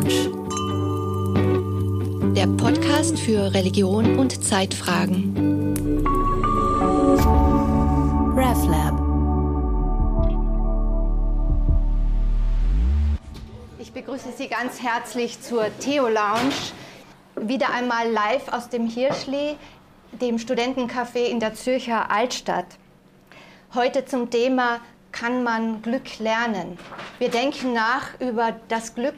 Lounge. Der Podcast für Religion und Zeitfragen. RevLab. Ich begrüße Sie ganz herzlich zur Theo Lounge. Wieder einmal live aus dem Hirschli, dem Studentencafé in der Zürcher Altstadt. Heute zum Thema kann man Glück lernen. Wir denken nach über das Glück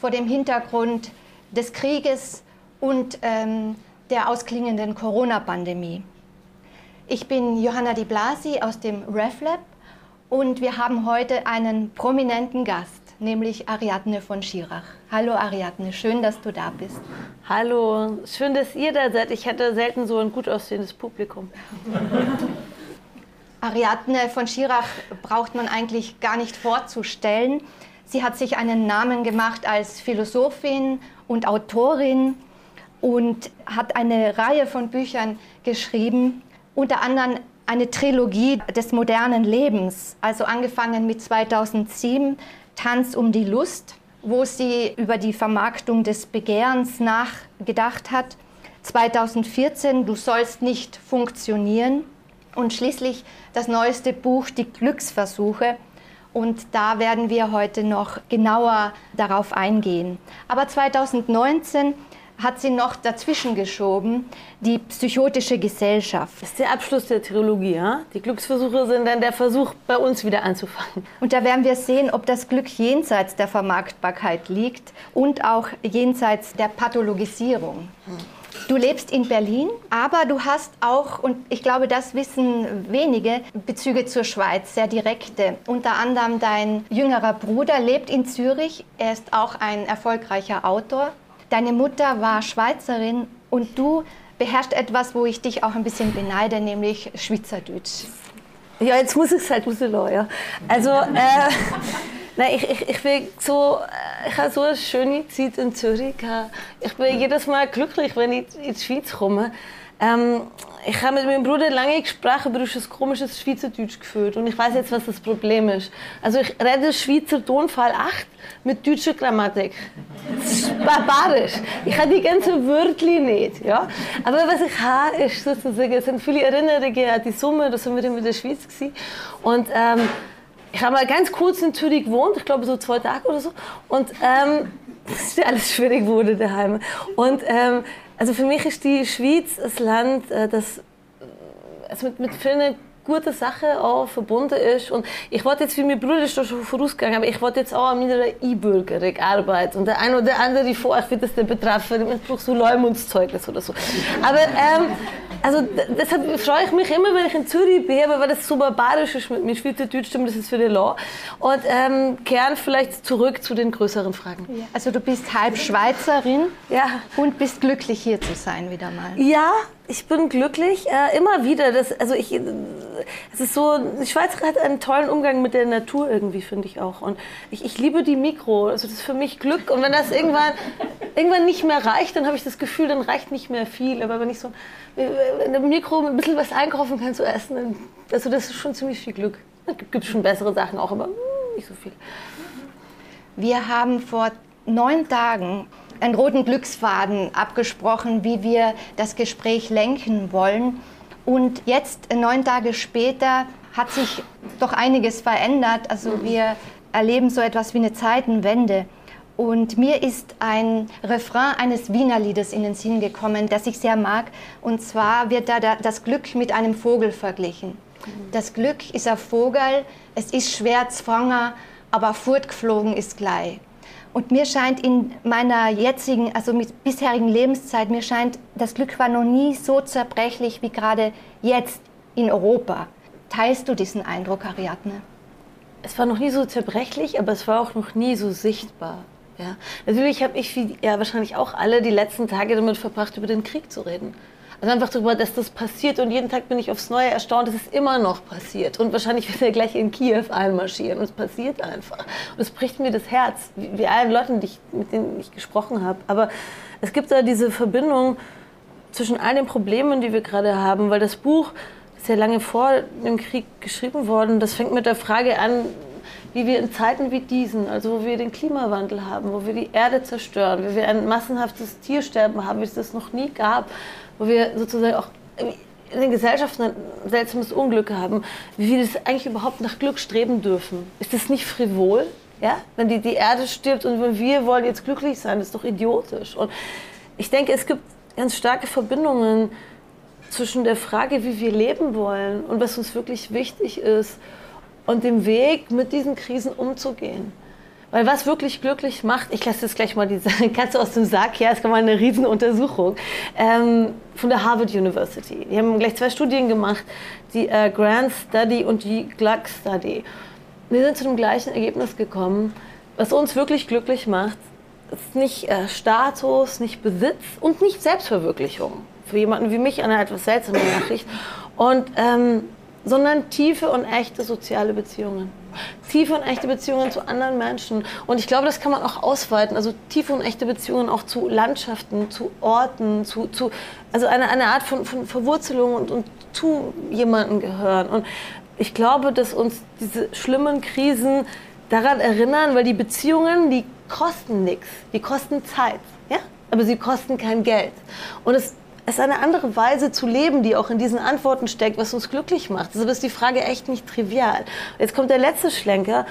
vor dem Hintergrund des Krieges und ähm, der ausklingenden Corona-Pandemie. Ich bin Johanna Di Blasi aus dem RefLab und wir haben heute einen prominenten Gast, nämlich Ariadne von Schirach. Hallo Ariadne, schön, dass du da bist. Hallo, schön, dass ihr da seid. Ich hatte selten so ein gut aussehendes Publikum. Ariadne von Schirach braucht man eigentlich gar nicht vorzustellen. Sie hat sich einen Namen gemacht als Philosophin und Autorin und hat eine Reihe von Büchern geschrieben, unter anderem eine Trilogie des modernen Lebens, also angefangen mit 2007 Tanz um die Lust, wo sie über die Vermarktung des Begehrens nachgedacht hat. 2014 Du sollst nicht funktionieren und schließlich das neueste Buch Die Glücksversuche. Und da werden wir heute noch genauer darauf eingehen. Aber 2019 hat sie noch dazwischen geschoben, die psychotische Gesellschaft. Das ist der Abschluss der Trilogie. Ja? Die Glücksversuche sind dann der Versuch, bei uns wieder anzufangen. Und da werden wir sehen, ob das Glück jenseits der Vermarktbarkeit liegt und auch jenseits der Pathologisierung. Hm. Du lebst in Berlin, aber du hast auch, und ich glaube, das wissen wenige, Bezüge zur Schweiz, sehr direkte. Unter anderem dein jüngerer Bruder lebt in Zürich. Er ist auch ein erfolgreicher Autor. Deine Mutter war Schweizerin und du beherrschst etwas, wo ich dich auch ein bisschen beneide, nämlich Schweizerdeutsch. Ja, jetzt muss ich es halt rauslassen, ja. Also, äh, nein, ich, ich, ich bin so, ich habe so eine schöne Zeit in Zürich. Ich bin jedes Mal glücklich, wenn ich in die Schweiz komme. Ähm, ich habe mit meinem Bruder lange Gespräche über ein komisches Schweizerdeutsch geführt und ich weiß jetzt, was das Problem ist. Also ich rede Schweizer Tonfall 8 mit deutscher Grammatik. Das ist barbarisch. Ich habe die ganzen Wörter nicht. Ja? Aber was ich habe, ist sozusagen, es sind viele Erinnerungen an die Summe, da sind wir in der Schweiz gewesen. Und ähm, ich habe mal ganz kurz in Zürich gewohnt, ich glaube so zwei Tage oder so. Und ähm, das ist ja alles schwierig wurde daheim. Und ähm, also für mich ist die Schweiz ein Land, äh, das also mit, mit vielen gute Sache auch verbunden ist. Und ich wollte jetzt, wie mein Bruder ist schon vorausgegangen, aber ich wollte jetzt auch an meiner E-Bürgerung arbeiten. Und der eine oder andere vor, ich will das nicht betreffen, ich brauche so Leumundszeugnis oder so. Aber, ähm, also deshalb freue ich mich immer, wenn ich in Zürich bin, weil das so barbarisch ist mit mir, Schweizerdeutsch, das ist für die Law. Und ähm, kehren vielleicht zurück zu den größeren Fragen. Ja. Also du bist halb Schweizerin ja. und bist glücklich hier zu sein wieder mal. Ja, ich bin glücklich, äh, immer wieder. Das, also ich, es ist so, die Schweiz hat einen tollen Umgang mit der Natur irgendwie, finde ich auch. Und ich, ich liebe die Mikro. Also das ist für mich Glück. Und wenn das irgendwann, irgendwann nicht mehr reicht, dann habe ich das Gefühl, dann reicht nicht mehr viel. Aber wenn ich so in einem Mikro ein bisschen was einkaufen kann zu essen, dann, also das ist schon ziemlich viel Glück. Es gibt schon bessere Sachen auch, aber nicht so viel. Wir haben vor neun Tagen einen roten Glücksfaden abgesprochen, wie wir das Gespräch lenken wollen. Und jetzt, neun Tage später, hat sich doch einiges verändert. Also wir erleben so etwas wie eine Zeitenwende. Und mir ist ein Refrain eines Wiener Liedes in den Sinn gekommen, das ich sehr mag. Und zwar wird da das Glück mit einem Vogel verglichen. Das Glück ist ein Vogel, es ist schwer zwanger, aber fortgeflogen ist gleich. Und mir scheint in meiner jetzigen, also mit bisherigen Lebenszeit, mir scheint, das Glück war noch nie so zerbrechlich wie gerade jetzt in Europa. Teilst du diesen Eindruck, Ariadne? Es war noch nie so zerbrechlich, aber es war auch noch nie so sichtbar. Ja. Natürlich habe ich, wie ja, wahrscheinlich auch alle, die letzten Tage damit verbracht, über den Krieg zu reden. Also einfach darüber, dass das passiert und jeden Tag bin ich aufs Neue erstaunt, dass es immer noch passiert. Und wahrscheinlich wird er gleich in Kiew einmarschieren und es passiert einfach. Und es bricht mir das Herz, wie, wie allen Leuten, ich, mit denen ich gesprochen habe. Aber es gibt da diese Verbindung zwischen all den Problemen, die wir gerade haben, weil das Buch ist ja lange vor dem Krieg geschrieben worden. Das fängt mit der Frage an, wie wir in Zeiten wie diesen, also wo wir den Klimawandel haben, wo wir die Erde zerstören, wie wir ein massenhaftes Tiersterben haben, wie es das noch nie gab, wo wir sozusagen auch in den Gesellschaften ein seltsames Unglück haben, wie wir das eigentlich überhaupt nach Glück streben dürfen. Ist das nicht frivol? Ja? Wenn die, die Erde stirbt und wir wollen jetzt glücklich sein, das ist doch idiotisch. Und ich denke, es gibt ganz starke Verbindungen zwischen der Frage, wie wir leben wollen und was uns wirklich wichtig ist und dem Weg, mit diesen Krisen umzugehen. Weil was wirklich glücklich macht, ich lasse jetzt gleich mal diese Katze aus dem Sack, ja, es kann mal eine Riesenuntersuchung ähm, von der Harvard University. Die haben gleich zwei Studien gemacht, die äh, Grant Study und die Gluck Study. Wir sind zu dem gleichen Ergebnis gekommen. Was uns wirklich glücklich macht, ist nicht äh, Status, nicht Besitz und nicht Selbstverwirklichung. Für jemanden wie mich eine etwas seltsame Nachricht. Und, ähm, sondern tiefe und echte soziale Beziehungen tiefe und echte Beziehungen zu anderen Menschen. Und ich glaube, das kann man auch ausweiten. Also tiefe und echte Beziehungen auch zu Landschaften, zu Orten, zu, zu also eine, eine Art von, von Verwurzelung und, und zu jemandem gehören. Und ich glaube, dass uns diese schlimmen Krisen daran erinnern, weil die Beziehungen, die kosten nichts, die kosten Zeit, ja? aber sie kosten kein Geld. Und es es ist eine andere Weise zu leben, die auch in diesen Antworten steckt, was uns glücklich macht. Deshalb ist die Frage echt nicht trivial. Jetzt kommt der letzte Schlenker.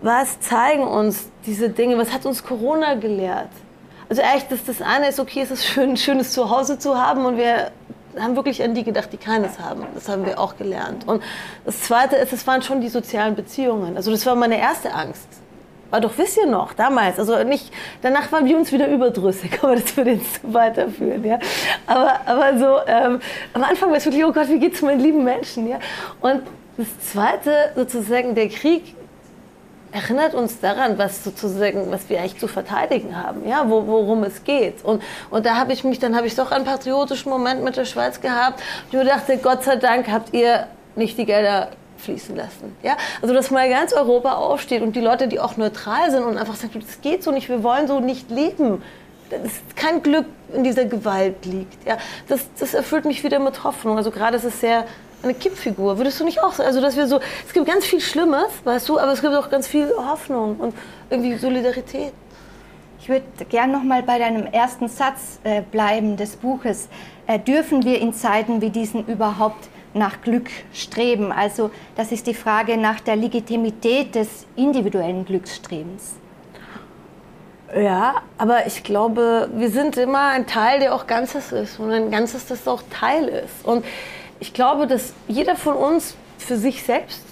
Was zeigen uns diese Dinge? Was hat uns Corona gelehrt? Also echt, dass das eine ist, okay, es ist schön, ein schönes Zuhause zu haben und wir haben wirklich an die gedacht, die keines haben. Das haben wir auch gelernt. Und das Zweite ist, es waren schon die sozialen Beziehungen. Also das war meine erste Angst war doch, wisst ihr noch, damals, also nicht, danach waren wir uns wieder überdrüssig, aber das würde jetzt zu weiterführen, ja. Aber, aber so, ähm, am Anfang war es wirklich, oh Gott, wie geht's meinen lieben Menschen, ja. Und das Zweite, sozusagen, der Krieg erinnert uns daran, was sozusagen, was wir eigentlich zu verteidigen haben, ja, wo, worum es geht. Und, und da habe ich mich, dann habe ich doch einen patriotischen Moment mit der Schweiz gehabt. Ich mir dachte, Gott sei Dank habt ihr nicht die Gelder fließen lassen. Ja? Also dass mal ganz Europa aufsteht und die Leute, die auch neutral sind und einfach sagen, das geht so nicht, wir wollen so nicht leben. Dass kein Glück in dieser Gewalt liegt. Ja? Das, das erfüllt mich wieder mit Hoffnung. Also gerade ist es sehr eine Kippfigur. Würdest du nicht auch sagen? Also dass wir so, es gibt ganz viel Schlimmes, weißt du, aber es gibt auch ganz viel Hoffnung und irgendwie Solidarität. Ich würde gerne noch mal bei deinem ersten Satz äh, bleiben des Buches. Äh, dürfen wir in Zeiten wie diesen überhaupt nach Glück streben. Also das ist die Frage nach der Legitimität des individuellen Glücksstrebens. Ja, aber ich glaube, wir sind immer ein Teil, der auch Ganzes ist und ein Ganzes, das auch Teil ist. Und ich glaube, dass jeder von uns für sich selbst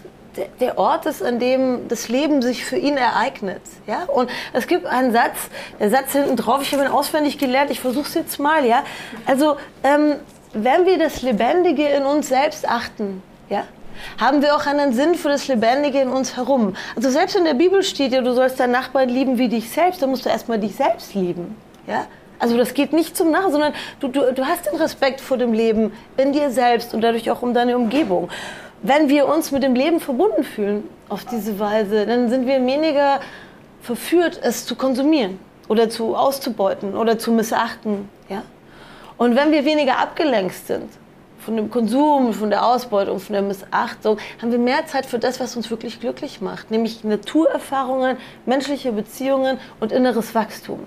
der Ort ist, an dem das Leben sich für ihn ereignet. Ja? Und es gibt einen Satz, der Satz hinten drauf, ich habe ihn auswendig gelernt, ich versuche es jetzt mal. Ja? Also, ähm, wenn wir das Lebendige in uns selbst achten, ja, haben wir auch einen Sinn für das Lebendige in uns herum. Also selbst in der Bibel steht ja, du sollst deinen Nachbarn lieben wie dich selbst, dann musst du erstmal dich selbst lieben. Ja? Also das geht nicht zum Nach, sondern du, du, du hast den Respekt vor dem Leben in dir selbst und dadurch auch um deine Umgebung. Wenn wir uns mit dem Leben verbunden fühlen auf diese Weise, dann sind wir weniger verführt, es zu konsumieren oder zu auszubeuten oder zu missachten. Ja? Und wenn wir weniger abgelenkt sind von dem Konsum, von der Ausbeutung, von der Missachtung, haben wir mehr Zeit für das, was uns wirklich glücklich macht, nämlich Naturerfahrungen, menschliche Beziehungen und inneres Wachstum.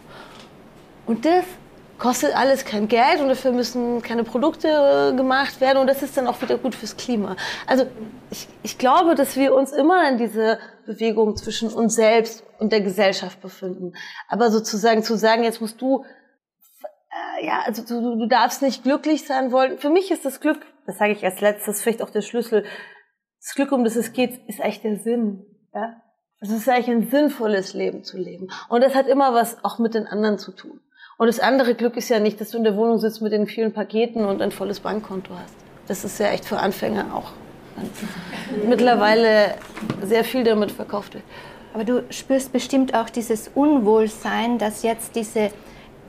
Und das kostet alles kein Geld und dafür müssen keine Produkte äh, gemacht werden und das ist dann auch wieder gut fürs Klima. Also ich, ich glaube, dass wir uns immer in diese Bewegung zwischen uns selbst und der Gesellschaft befinden. Aber sozusagen zu sagen, jetzt musst du ja, also du, du darfst nicht glücklich sein wollen. Für mich ist das Glück, das sage ich als letztes, vielleicht auch der Schlüssel. Das Glück, um das es geht, ist eigentlich der Sinn. Ja? Es ist eigentlich ein sinnvolles Leben zu leben. Und das hat immer was auch mit den anderen zu tun. Und das andere Glück ist ja nicht, dass du in der Wohnung sitzt mit den vielen Paketen und ein volles Bankkonto hast. Das ist ja echt für Anfänger auch mittlerweile sehr viel damit verkauft wird. Aber du spürst bestimmt auch dieses Unwohlsein, dass jetzt diese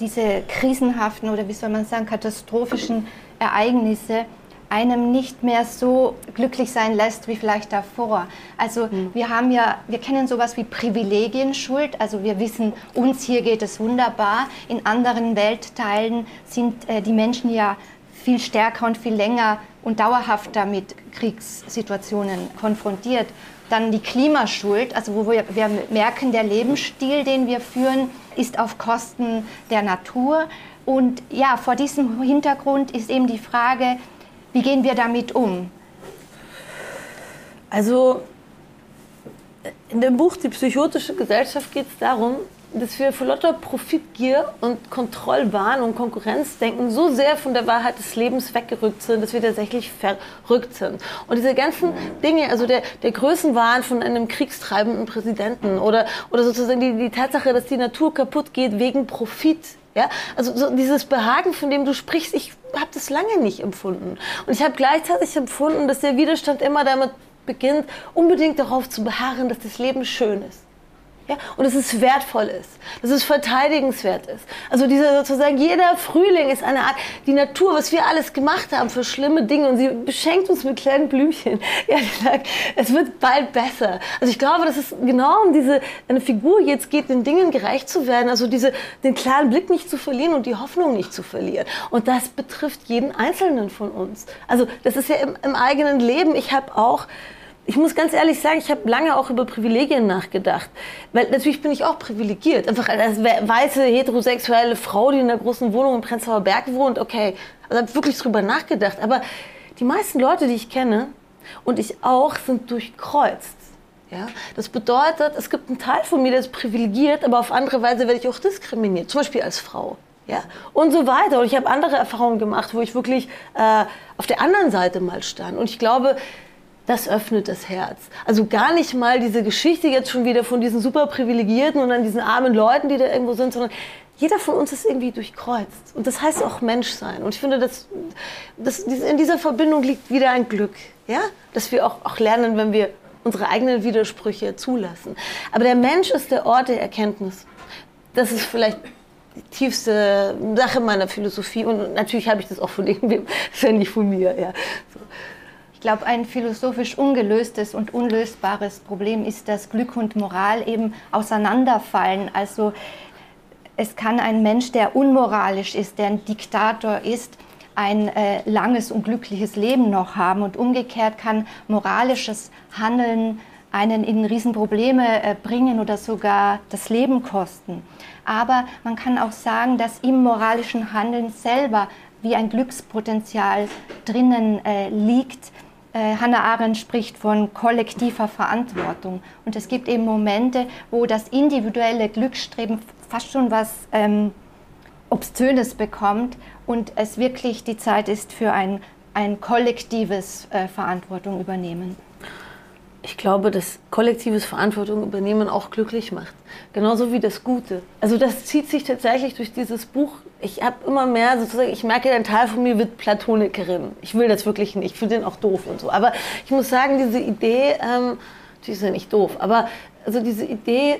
diese krisenhaften oder wie soll man sagen, katastrophischen Ereignisse einem nicht mehr so glücklich sein lässt wie vielleicht davor. Also mhm. wir haben ja, wir kennen sowas wie Privilegienschuld. Also wir wissen, uns hier geht es wunderbar. In anderen Weltteilen sind äh, die Menschen ja viel stärker und viel länger und dauerhafter mit Kriegssituationen konfrontiert. dann die Klimaschuld, also wo wir, wir merken, der Lebensstil, den wir führen, ist auf Kosten der Natur. Und ja, vor diesem Hintergrund ist eben die Frage, wie gehen wir damit um? Also in dem Buch Die psychotische Gesellschaft geht es darum, dass wir vor lauter Profitgier und Kontrollwahn und Konkurrenzdenken so sehr von der Wahrheit des Lebens weggerückt sind, dass wir tatsächlich verrückt sind. Und diese ganzen Dinge, also der, der Größenwahn von einem kriegstreibenden Präsidenten oder, oder sozusagen die, die Tatsache, dass die Natur kaputt geht wegen Profit, ja, also so dieses Behagen, von dem du sprichst, ich habe das lange nicht empfunden. Und ich habe gleichzeitig empfunden, dass der Widerstand immer damit beginnt, unbedingt darauf zu beharren, dass das Leben schön ist. Ja, und dass es wertvoll ist, dass es verteidigenswert ist. Also dieser sozusagen, jeder Frühling ist eine Art, die Natur, was wir alles gemacht haben für schlimme Dinge und sie beschenkt uns mit kleinen Blümchen. Ja, sagt, es wird bald besser. Also ich glaube, dass es genau um diese, eine Figur jetzt geht, den Dingen gerecht zu werden, also diese, den klaren Blick nicht zu verlieren und die Hoffnung nicht zu verlieren. Und das betrifft jeden Einzelnen von uns. Also das ist ja im, im eigenen Leben. Ich habe auch ich muss ganz ehrlich sagen, ich habe lange auch über Privilegien nachgedacht. Weil natürlich bin ich auch privilegiert. Einfach als weiße, heterosexuelle Frau, die in einer großen Wohnung in Prenzlauer Berg wohnt, okay. Also habe wirklich drüber nachgedacht. Aber die meisten Leute, die ich kenne, und ich auch, sind durchkreuzt. Ja? Das bedeutet, es gibt einen Teil von mir, der ist privilegiert, aber auf andere Weise werde ich auch diskriminiert. Zum Beispiel als Frau. Ja, und so weiter. Und ich habe andere Erfahrungen gemacht, wo ich wirklich äh, auf der anderen Seite mal stand. Und ich glaube, das öffnet das Herz. Also gar nicht mal diese Geschichte jetzt schon wieder von diesen super privilegierten und dann diesen armen Leuten, die da irgendwo sind, sondern jeder von uns ist irgendwie durchkreuzt. Und das heißt auch Menschsein. Und ich finde, dass, dass in dieser Verbindung liegt wieder ein Glück. Ja? Dass wir auch, auch lernen, wenn wir unsere eigenen Widersprüche zulassen. Aber der Mensch ist der Ort der Erkenntnis. Das ist vielleicht die tiefste Sache meiner Philosophie. Und natürlich habe ich das auch von irgendwem, das ist ja nicht von mir. Ja. So glaube, ein philosophisch ungelöstes und unlösbares Problem ist, dass Glück und Moral eben auseinanderfallen. Also es kann ein Mensch, der unmoralisch ist, der ein Diktator ist, ein äh, langes und glückliches Leben noch haben. Und umgekehrt kann moralisches Handeln einen in Riesenprobleme äh, bringen oder sogar das Leben kosten. Aber man kann auch sagen, dass im moralischen Handeln selber wie ein Glückspotenzial drinnen äh, liegt, Hannah Arendt spricht von kollektiver Verantwortung. Und es gibt eben Momente, wo das individuelle Glücksstreben fast schon was ähm, Obszönes bekommt und es wirklich die Zeit ist für ein, ein kollektives äh, Verantwortung übernehmen. Ich glaube, dass kollektives Verantwortung übernehmen auch glücklich macht. Genauso wie das Gute. Also das zieht sich tatsächlich durch dieses Buch. Ich habe immer mehr sozusagen, ich merke, ein Teil von mir wird Platonikerin. Ich will das wirklich nicht. Ich finde den auch doof und so. Aber ich muss sagen, diese Idee, ähm, die ist ja nicht doof, aber also diese Idee,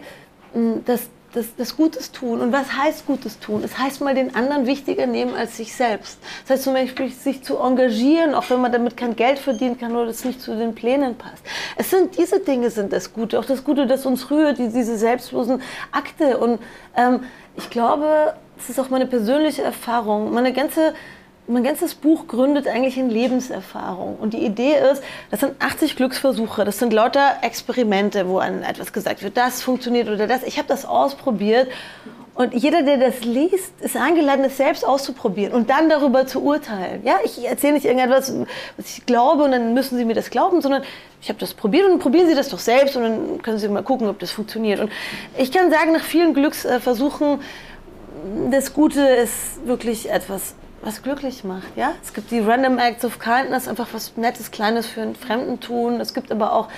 dass das, das Gutes tun. Und was heißt Gutes tun? Es heißt mal den anderen wichtiger nehmen als sich selbst. Das heißt zum Beispiel, sich zu engagieren, auch wenn man damit kein Geld verdienen kann oder das nicht zu den Plänen passt. Es sind diese Dinge sind das Gute, auch das Gute, das uns rührt, diese selbstlosen Akte. Und ähm, ich glaube, das ist auch meine persönliche Erfahrung. Meine ganze mein ganzes Buch gründet eigentlich in Lebenserfahrung. Und die Idee ist, das sind 80 Glücksversuche, das sind lauter Experimente, wo an etwas gesagt wird, das funktioniert oder das. Ich habe das ausprobiert. Und jeder, der das liest, ist eingeladen, es selbst auszuprobieren und dann darüber zu urteilen. Ja, ich erzähle nicht irgendetwas, was ich glaube und dann müssen Sie mir das glauben, sondern ich habe das probiert und probieren Sie das doch selbst und dann können Sie mal gucken, ob das funktioniert. Und ich kann sagen, nach vielen Glücksversuchen, das Gute ist wirklich etwas was glücklich macht. Ja? Es gibt die Random Acts of Kindness, einfach was Nettes, Kleines für einen Fremden tun. Es gibt aber auch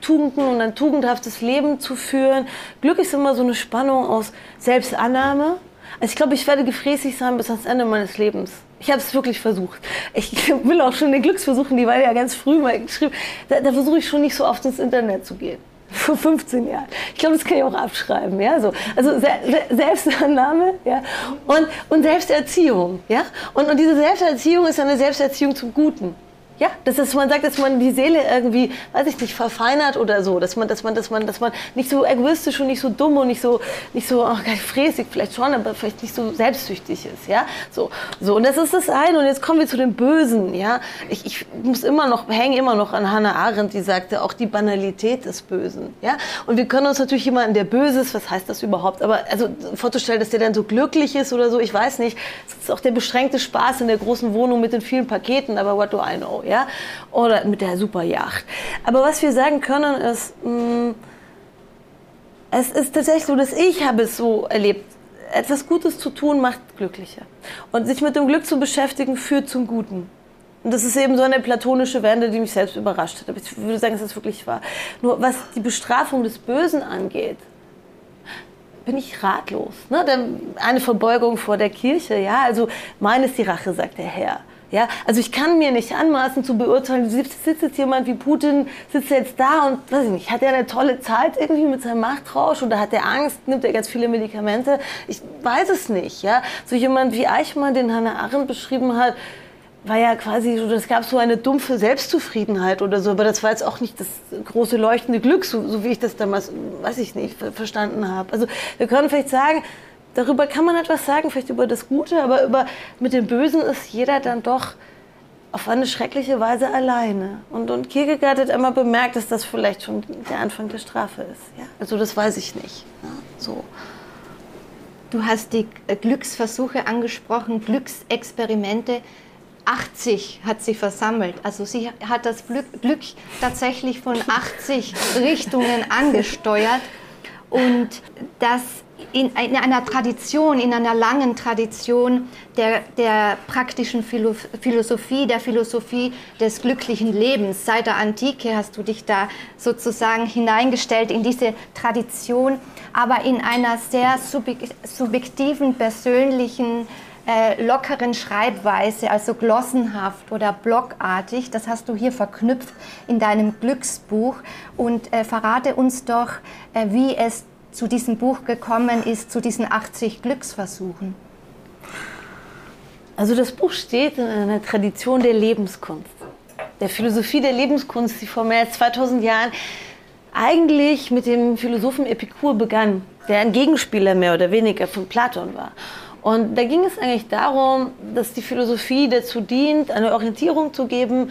Tugenden und ein tugendhaftes Leben zu führen. Glück ist immer so eine Spannung aus Selbstannahme. Also ich glaube, ich werde gefräßig sein bis ans Ende meines Lebens. Ich habe es wirklich versucht. Ich will auch schon den Glücksversuchen, die waren ja ganz früh mal geschrieben. Da, da versuche ich schon nicht so oft ins Internet zu gehen vor 15 Jahren. Ich glaube, das kann ich auch abschreiben. Ja? So, also Se Selbstannahme ja? und, und Selbsterziehung. Ja? Und, und diese Selbsterziehung ist eine Selbsterziehung zum Guten. Ja, das ist, man sagt, dass man die Seele irgendwie, weiß ich nicht, verfeinert oder so, dass man, dass man, dass man, dass man nicht so egoistisch und nicht so dumm und nicht so, nicht so, ach, fräsig vielleicht schon, aber vielleicht nicht so selbstsüchtig ist, ja, so, so. Und das ist das eine. Und jetzt kommen wir zu dem Bösen, ja. Ich, ich muss immer noch, hänge immer noch an Hannah Arendt, die sagte, auch die Banalität des Bösen, ja. Und wir können uns natürlich jemanden, der böse ist, was heißt das überhaupt? Aber also vorzustellen, dass der dann so glücklich ist oder so, ich weiß nicht. Es ist auch der beschränkte Spaß in der großen Wohnung mit den vielen Paketen, aber what do I know? Ja, oder mit der Superjacht. Aber was wir sagen können ist, mh, mm, es ist tatsächlich so, dass ich habe es so erlebt, etwas Gutes zu tun macht glücklicher. Und sich mit dem Glück zu beschäftigen führt zum Guten. Und das ist eben so eine platonische Wende, die mich selbst überrascht hat. Aber ich würde sagen, dass das wirklich wahr. Nur was die Bestrafung des Bösen angeht, bin ich ratlos. Ne? Eine Verbeugung vor der Kirche, ja. Also mein ist die Rache, sagt der Herr. Ja, also ich kann mir nicht anmaßen zu beurteilen, sitzt, sitzt jetzt jemand wie Putin, sitzt jetzt da und weiß ich nicht, hat er eine tolle Zeit irgendwie mit seinem Machtrausch oder hat er Angst, nimmt er ganz viele Medikamente? Ich weiß es nicht. Ja, so jemand wie Eichmann, den Hannah Arendt beschrieben hat, war ja quasi es gab so eine dumpfe Selbstzufriedenheit oder so, aber das war jetzt auch nicht das große leuchtende Glück, so, so wie ich das damals, weiß ich nicht, verstanden habe. Also wir können vielleicht sagen, darüber kann man etwas sagen, vielleicht über das Gute, aber über, mit dem Bösen ist jeder dann doch auf eine schreckliche Weise alleine. Und, und Kierkegaard hat immer bemerkt, dass das vielleicht schon der Anfang der Strafe ist. Ja? Also das weiß ich nicht. Ja? So. Du hast die Glücksversuche angesprochen, Glücksexperimente. 80 hat sie versammelt. Also sie hat das Glück, Glück tatsächlich von 80 Richtungen angesteuert. Und das in, in, einer Tradition, in einer langen Tradition der, der praktischen Philosophie, der Philosophie des glücklichen Lebens. Seit der Antike hast du dich da sozusagen hineingestellt in diese Tradition, aber in einer sehr subjektiven, persönlichen, äh, lockeren Schreibweise, also glossenhaft oder blockartig. Das hast du hier verknüpft in deinem Glücksbuch. Und äh, verrate uns doch, äh, wie es zu diesem Buch gekommen ist, zu diesen 80 Glücksversuchen? Also das Buch steht in einer Tradition der Lebenskunst, der Philosophie der Lebenskunst, die vor mehr als 2000 Jahren eigentlich mit dem Philosophen Epikur begann, der ein Gegenspieler mehr oder weniger von Platon war. Und da ging es eigentlich darum, dass die Philosophie dazu dient, eine Orientierung zu geben,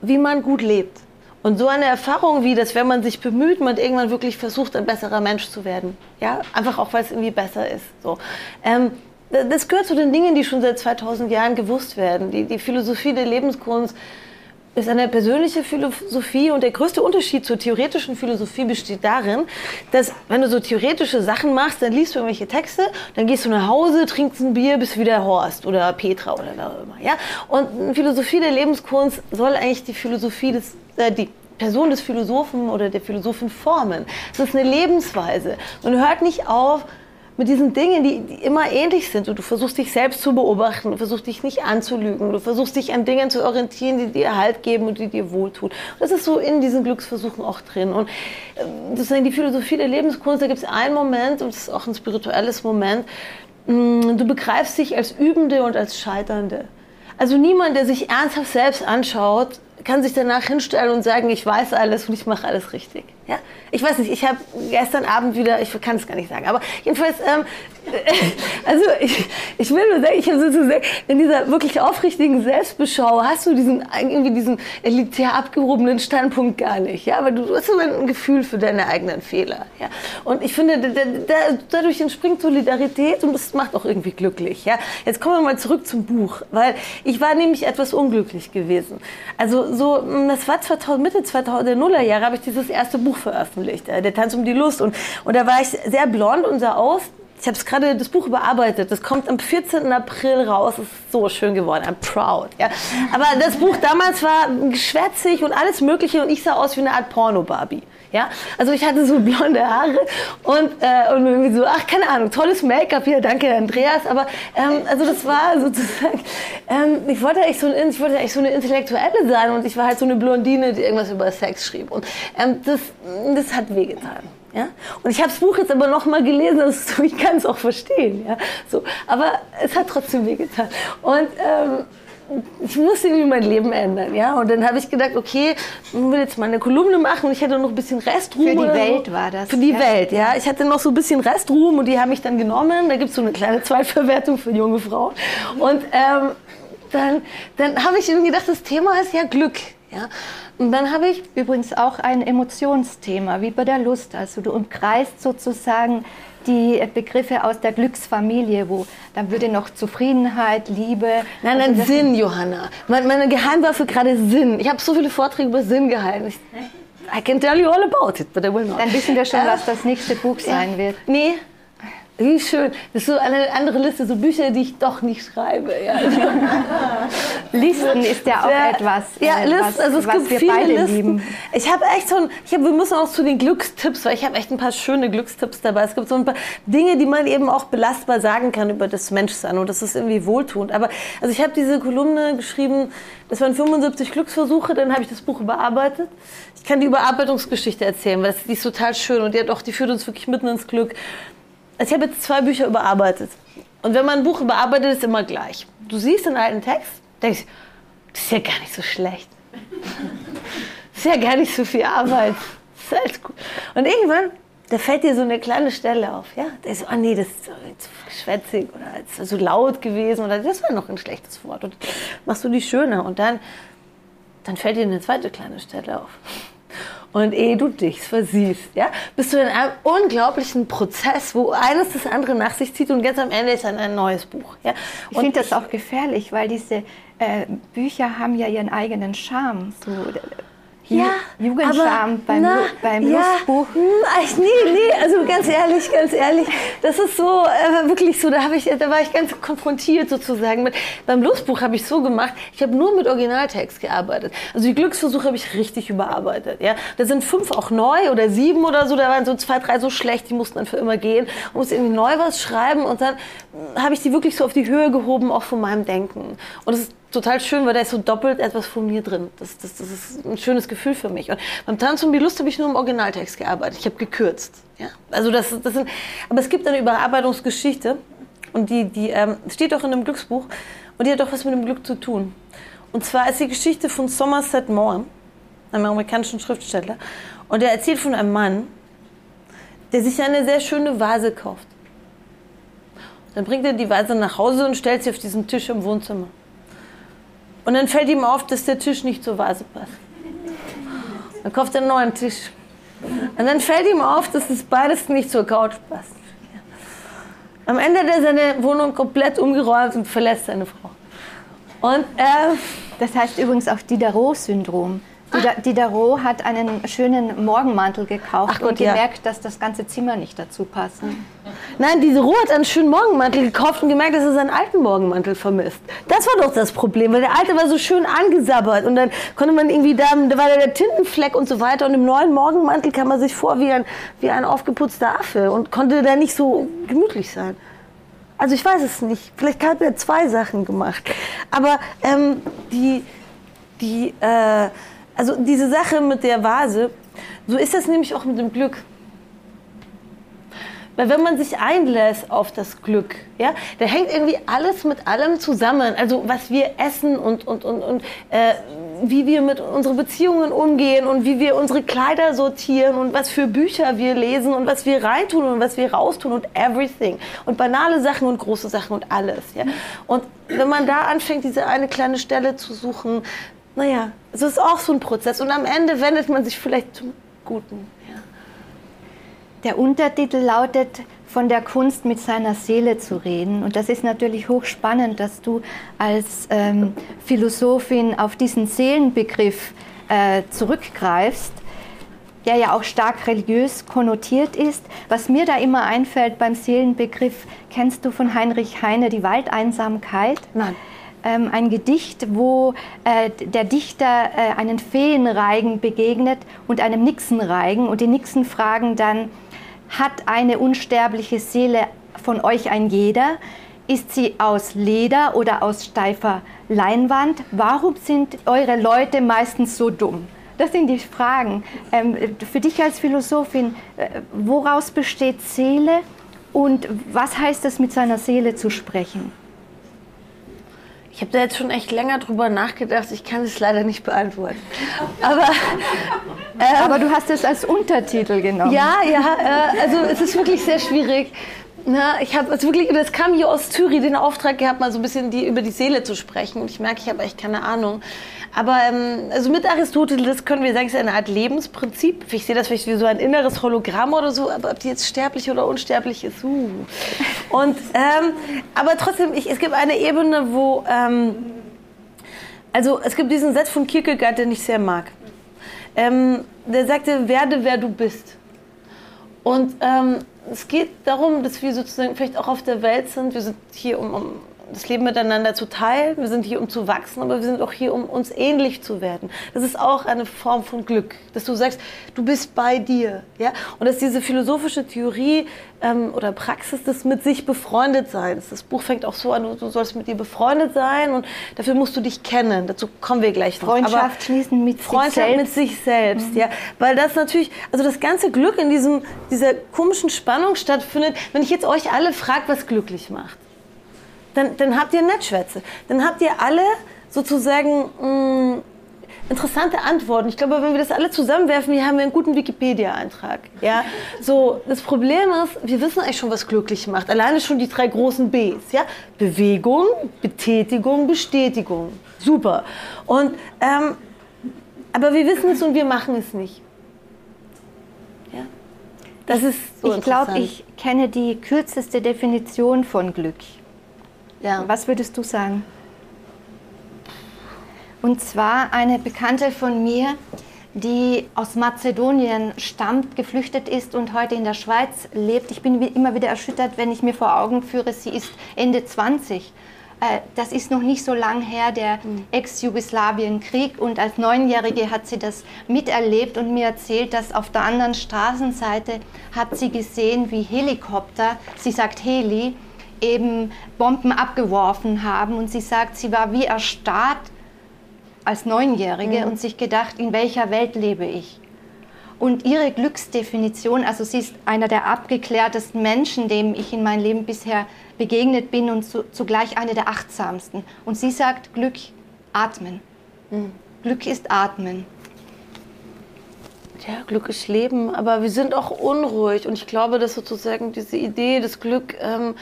wie man gut lebt. Und so eine Erfahrung wie, dass wenn man sich bemüht, man irgendwann wirklich versucht, ein besserer Mensch zu werden. Ja, einfach auch, weil es irgendwie besser ist. So. Ähm, das gehört zu den Dingen, die schon seit 2000 Jahren gewusst werden. Die, die Philosophie der Lebenskunst ist eine persönliche Philosophie und der größte Unterschied zur theoretischen Philosophie besteht darin, dass wenn du so theoretische Sachen machst, dann liest du irgendwelche Texte, dann gehst du nach Hause, trinkst ein Bier, bist wieder Horst oder Petra oder wer auch immer. Ja? Und Philosophie der Lebenskunst soll eigentlich die Philosophie des, äh, die Person des Philosophen oder der Philosophin formen. Das ist eine Lebensweise und hört nicht auf, mit diesen Dingen, die, die, immer ähnlich sind. Und du versuchst dich selbst zu beobachten, du versuchst dich nicht anzulügen, du versuchst dich an Dingen zu orientieren, die dir Halt geben und die dir wohltun. Und das ist so in diesen Glücksversuchen auch drin. Und ähm, ist die Philosophie der Lebenskunst, da gibt es einen Moment, und das ist auch ein spirituelles Moment, mm, du begreifst dich als Übende und als Scheiternde. Also niemand, der sich ernsthaft selbst anschaut, kann sich danach hinstellen und sagen, ich weiß alles und ich mache alles richtig. Ja? Ich weiß nicht, ich habe gestern Abend wieder, ich kann es gar nicht sagen, aber jedenfalls, ähm, also ich, ich will nur sagen, ich habe sozusagen in dieser wirklich aufrichtigen Selbstbeschau hast du diesen irgendwie diesen elitär abgehobenen Standpunkt gar nicht, ja, aber du hast immer ein Gefühl für deine eigenen Fehler, ja. Und ich finde, da, da, dadurch entspringt Solidarität und das macht auch irgendwie glücklich, ja. Jetzt kommen wir mal zurück zum Buch, weil ich war nämlich etwas unglücklich gewesen. Also so, das war 2000, Mitte 2000 Nullerjahre habe ich dieses erste Buch veröffentlicht, äh, der Tanz um die Lust. Und, und da war ich sehr blond und sah aus. Ich habe gerade das Buch überarbeitet. Das kommt am 14. April raus. Ist so schön geworden. I'm proud. Ja. Aber das Buch damals war schwätzig und alles Mögliche und ich sah aus wie eine Art Porno-Barbie. Ja? Also ich hatte so blonde Haare und, äh, und irgendwie so, ach keine Ahnung, tolles Make-up hier, danke Andreas. Aber ähm, also das war sozusagen, ähm, ich wollte eigentlich so, eigentlich so eine Intellektuelle sein und ich war halt so eine Blondine, die irgendwas über Sex schrieb. Und ähm, das, das hat wehgetan. Ja? Und ich habe das Buch jetzt aber noch mal gelesen, also ich kann es auch verstehen. Ja? So, aber es hat trotzdem wehgetan. Und ähm, ich musste irgendwie mein Leben ändern, ja. Und dann habe ich gedacht, okay, ich will jetzt mal eine Kolumne machen und ich hatte noch ein bisschen Restruhm. Für die Welt so. war das, Für die ja. Welt, ja. Ich hatte noch so ein bisschen Restruhm und die haben mich dann genommen. Da gibt es so eine kleine Zweitverwertung für junge Frauen. Und ähm, dann, dann habe ich irgendwie gedacht, das Thema ist ja Glück, ja. Und dann habe ich Übrigens auch ein Emotionsthema, wie bei der Lust. Also du umkreist sozusagen die Begriffe aus der Glücksfamilie, wo dann würde noch Zufriedenheit, Liebe. Nein, also nein, das- Sinn, Johanna. Meine, meine Geheimwaffe gerade Sinn. Ich habe so viele Vorträge über Sinn gehalten. Ich, I can tell you all about it, but I will not. Dann wissen wir schon, Äh, was das nächste Buch sein wird. Nee. Wie schön. Das ist so eine andere Liste, so Bücher, die ich doch nicht schreibe. Ja. Listen ist ja auch Ja, etwas, ja, äh, Listen, was, also es was gibt wir viele beide Listen. lieben. Ich habe echt so ein, ich hab, wir müssen auch zu den Glückstipps, weil ich habe echt ein paar schöne Glückstipps dabei. Es gibt so ein paar Dinge, die man eben auch belastbar sagen kann über das Menschsein und das ist irgendwie wohltuend. Aber also ich habe diese Kolumne geschrieben, das waren 75 Glücksversuche, dann habe ich das Buch überarbeitet. Ich kann die Überarbeitungsgeschichte erzählen, weil das, die ist total schön und die, hat auch, die führt uns wirklich mitten ins Glück. Also ich habe jetzt zwei Bücher überarbeitet. Und wenn man ein Buch überarbeitet, ist es immer gleich. Du siehst einen alten Text, denkst, das ist ja gar nicht so schlecht. Das ist ja gar nicht so viel Arbeit. Das ist gut. Und irgendwann, da fällt dir so eine kleine Stelle auf. Ja? Da ist so, ah nee, das ist zu schwätzig oder ist so laut gewesen oder das war noch ein schlechtes Wort. Und machst du die schöner und dann, dann fällt dir eine zweite kleine Stelle auf. Und ehe du dich versiehst, ja, bist du in einem unglaublichen Prozess, wo eines das andere nach sich zieht und ganz am Ende ist dann ein neues Buch. Ja? Ich finde das auch gefährlich, weil diese äh, Bücher haben ja ihren eigenen Charme. So, Ju- Jugendscham beim, na, Lu- beim ja, Lustbuch. hm, ach, nee, nee, also ganz ehrlich, ganz ehrlich, das ist so, äh, wirklich so, da, ich, da war ich ganz konfrontiert sozusagen mit. Beim Lustbuch habe ich so gemacht, ich habe nur mit Originaltext gearbeitet. Also die Glücksversuche habe ich richtig überarbeitet. Ja? Da sind fünf auch neu oder sieben oder so, da waren so zwei, drei so schlecht, die mussten dann für immer gehen. Muss irgendwie neu was schreiben und dann hm, habe ich die wirklich so auf die Höhe gehoben, auch von meinem Denken. Und es ist total schön, weil da ist so doppelt etwas von mir drin. Das, das, das ist ein schönes Gefühl für mich. Und beim Tanz um die Lust habe ich nur im Originaltext gearbeitet. Ich habe gekürzt. Ja? Also das, das sind, aber es gibt eine Überarbeitungsgeschichte und die, die ähm, steht auch in einem Glücksbuch und die hat auch was mit dem Glück zu tun. Und zwar ist die Geschichte von Somerset Maugham, einem amerikanischen Schriftsteller. Und er erzählt von einem Mann, der sich eine sehr schöne Vase kauft. Dann bringt er die Vase nach Hause und stellt sie auf diesen Tisch im Wohnzimmer. Und dann fällt ihm auf, dass der Tisch nicht zur Vase passt. Dann kauft er einen neuen Tisch. Und dann fällt ihm auf, dass das beides nicht zur Couch passt. Am Ende hat er seine Wohnung komplett umgeräumt und verlässt seine Frau. Und äh, Das heißt übrigens auch Diderot-Syndrom. Dider- Diderot hat einen schönen Morgenmantel gekauft Ach Gott, und ja. gemerkt, dass das ganze Zimmer nicht dazu passt. Nein, diese Ruhe hat einen schönen Morgenmantel gekauft und gemerkt, dass er seinen alten Morgenmantel vermisst. Das war doch das Problem, weil der alte war so schön angesabbert und dann konnte man irgendwie da, da war der Tintenfleck und so weiter und im neuen Morgenmantel kam man sich vor wie ein, wie ein aufgeputzter Affe und konnte da nicht so gemütlich sein. Also ich weiß es nicht. Vielleicht hat er zwei Sachen gemacht. Aber ähm, die, die, äh, also diese Sache mit der Vase, so ist das nämlich auch mit dem Glück. Weil wenn man sich einlässt auf das Glück, ja, da hängt irgendwie alles mit allem zusammen. Also was wir essen und, und, und, und äh, wie wir mit unseren Beziehungen umgehen und wie wir unsere Kleider sortieren und was für Bücher wir lesen und was wir reintun und was wir raustun und everything. Und banale Sachen und große Sachen und alles. Ja. Und wenn man da anfängt, diese eine kleine Stelle zu suchen, naja, es ist auch so ein Prozess. Und am Ende wendet man sich vielleicht zum Guten. Ja. Der Untertitel lautet von der Kunst mit seiner Seele zu reden. Und das ist natürlich hochspannend, dass du als ähm, Philosophin auf diesen Seelenbegriff äh, zurückgreifst, der ja auch stark religiös konnotiert ist. Was mir da immer einfällt beim Seelenbegriff, kennst du von Heinrich Heine die Waldeinsamkeit? Nein. Ähm, ein Gedicht, wo äh, der Dichter äh, einen Feenreigen begegnet und einem Nixenreigen. Und die Nixen fragen dann, hat eine unsterbliche Seele von euch ein jeder? Ist sie aus Leder oder aus steifer Leinwand? Warum sind eure Leute meistens so dumm? Das sind die Fragen. Ähm, für dich als Philosophin, äh, woraus besteht Seele und was heißt es, mit seiner Seele zu sprechen? Ich habe da jetzt schon echt länger drüber nachgedacht. Ich kann es leider nicht beantworten. Aber, ähm, Aber du hast es als Untertitel genommen. Ja, ja. Äh, also es ist wirklich sehr schwierig. Na, ich habe wirklich, das kam hier aus Zürich, den Auftrag gehabt, mal so ein bisschen die, über die Seele zu sprechen. Und ich merke, ich habe echt keine Ahnung. Aber ähm, also mit Aristoteles können wir sagen, es ist eine Art Lebensprinzip. Ich sehe das vielleicht wie so ein inneres Hologramm oder so, aber ob die jetzt sterblich oder unsterblich ist, uh. Und, ähm, aber trotzdem, ich, es gibt eine Ebene, wo, ähm, also es gibt diesen Satz von Kierkegaard, den ich sehr mag. Ähm, der sagte, werde wer du bist. Und ähm, es geht darum, dass wir sozusagen vielleicht auch auf der Welt sind. Wir sind hier, um, um das Leben miteinander zu teilen. Wir sind hier, um zu wachsen, aber wir sind auch hier, um uns ähnlich zu werden. Das ist auch eine Form von Glück, dass du sagst, du bist bei dir. Ja? Und dass diese philosophische Theorie ähm, oder Praxis des mit sich befreundet Seins, das Buch fängt auch so an, du, sollst mit dir befreundet sein und dafür musst du dich kennen. Dazu kommen wir gleich noch. Freundschaft aber schließen mit Freundschaft sich selbst. mit sich selbst, mhm. ja. Weil das natürlich, also das ganze Glück in diesem, dieser komischen Spannung stattfindet, wenn ich jetzt euch alle frage, was glücklich macht dann, dann habt ihr Netzschwätze. Dann habt ihr alle sozusagen mh, mm, interessante Antworten. Ich glaube, wenn wir das alle zusammenwerfen, hier haben wir einen guten Wikipedia-Eintrag. Ja? So, das Problem ist, wir wissen eigentlich schon, was glücklich macht. Alleine schon die drei großen Bs. Ja? Bewegung, Betätigung, Bestätigung. Super. Und, ähm, aber wir wissen es und wir machen es nicht. Ja? Das ist so Ich glaube, ich kenne die kürzeste Definition von Glück. Ja. Was würdest du sagen? Und zwar eine Bekannte von mir, die aus Mazedonien stammt, geflüchtet ist und heute in der Schweiz lebt. Ich bin immer wieder erschüttert, wenn ich mir vor Augen führe, sie ist Ende 20. Äh, das ist noch nicht so lang her, der mhm. Ex-Jugoslawien-Krieg. Und als Neunjährige hat sie das miterlebt und mir erzählt, dass auf der anderen Straßenseite hat sie gesehen, wie Helikopter, sie sagt Heli, eben Bomben abgeworfen haben. Und sie sagt, sie war wie erstarrt als Neunjährige mhm. und sich gedacht, in welcher Welt lebe ich? Und ihre Glücksdefinition, also sie ist einer der abgeklärtesten Menschen, dem ich in meinem Leben bisher begegnet bin und zu, zugleich eine der achtsamsten. Und sie sagt, Glück, atmen. Mhm. Glück ist atmen. Ja, Glück ist Leben, aber wir sind auch unruhig. Und ich glaube, dass sozusagen diese Idee des Glück ähm,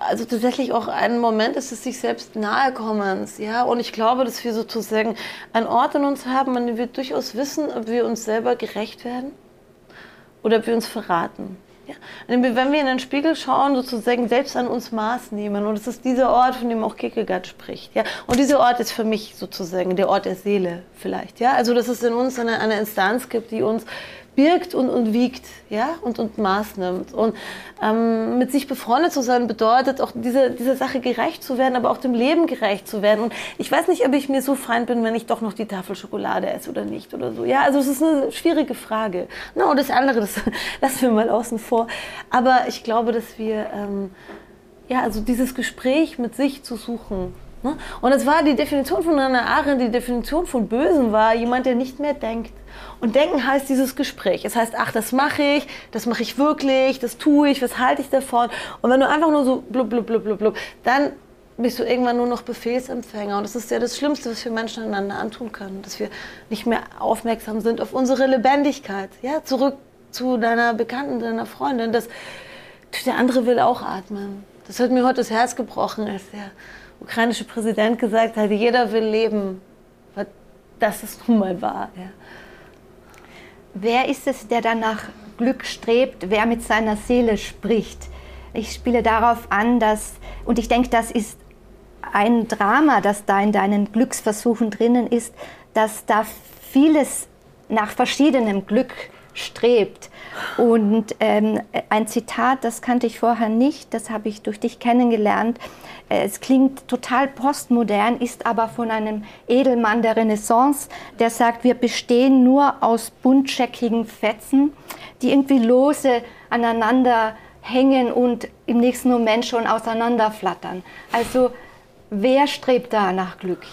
also tatsächlich auch ein Moment ist es sich selbst nahekommens, ja. Und ich glaube, dass wir sozusagen einen Ort in uns haben, an dem wir durchaus wissen, ob wir uns selber gerecht werden oder ob wir uns verraten. Ja? Wenn wir in den Spiegel schauen, sozusagen selbst an uns Maß nehmen. Und es ist dieser Ort, von dem auch Kierkegaard spricht. Ja? Und dieser Ort ist für mich sozusagen der Ort der Seele vielleicht. Ja? Also dass es in uns eine, eine Instanz gibt, die uns birgt und, und wiegt ja? und, und Maß nimmt. Und ähm, mit sich befreundet zu sein bedeutet auch dieser diese Sache gerecht zu werden, aber auch dem Leben gerecht zu werden. Und ich weiß nicht, ob ich mir so fein bin, wenn ich doch noch die Tafel Schokolade esse oder nicht oder so. Ja, also es ist eine schwierige Frage. Na, und das andere, das lassen wir mal außen vor. Aber ich glaube, dass wir, ähm, ja, also dieses Gespräch mit sich zu suchen, ne? und es war die Definition von Hannah Arendt, die Definition von Bösen war jemand, der nicht mehr denkt. Und denken heißt dieses Gespräch. Es heißt, ach, das mache ich, das mache ich wirklich, das tue ich, was halte ich davon? Und wenn du einfach nur so blub, blub, blub, blub, blub, dann bist du irgendwann nur noch Befehlsempfänger. Und das ist ja das Schlimmste, was wir Menschen einander antun können, dass wir nicht mehr aufmerksam sind auf unsere Lebendigkeit. Ja, zurück zu deiner Bekannten, deiner Freundin. Das, der andere will auch atmen. Das hat mir heute das Herz gebrochen, als der ukrainische Präsident gesagt hat, jeder will leben. Das ist nun mal wahr. Ja. Wer ist es, der danach Glück strebt, wer mit seiner Seele spricht? Ich spiele darauf an, dass, und ich denke, das ist ein Drama, das da in deinen Glücksversuchen drinnen ist, dass da vieles nach verschiedenem Glück strebt. Und ähm, ein Zitat, das kannte ich vorher nicht, das habe ich durch dich kennengelernt. Äh, es klingt total postmodern, ist aber von einem Edelmann der Renaissance, der sagt, wir bestehen nur aus buntscheckigen Fetzen, die irgendwie lose aneinander hängen und im nächsten Moment schon auseinanderflattern. Also wer strebt da nach Glück?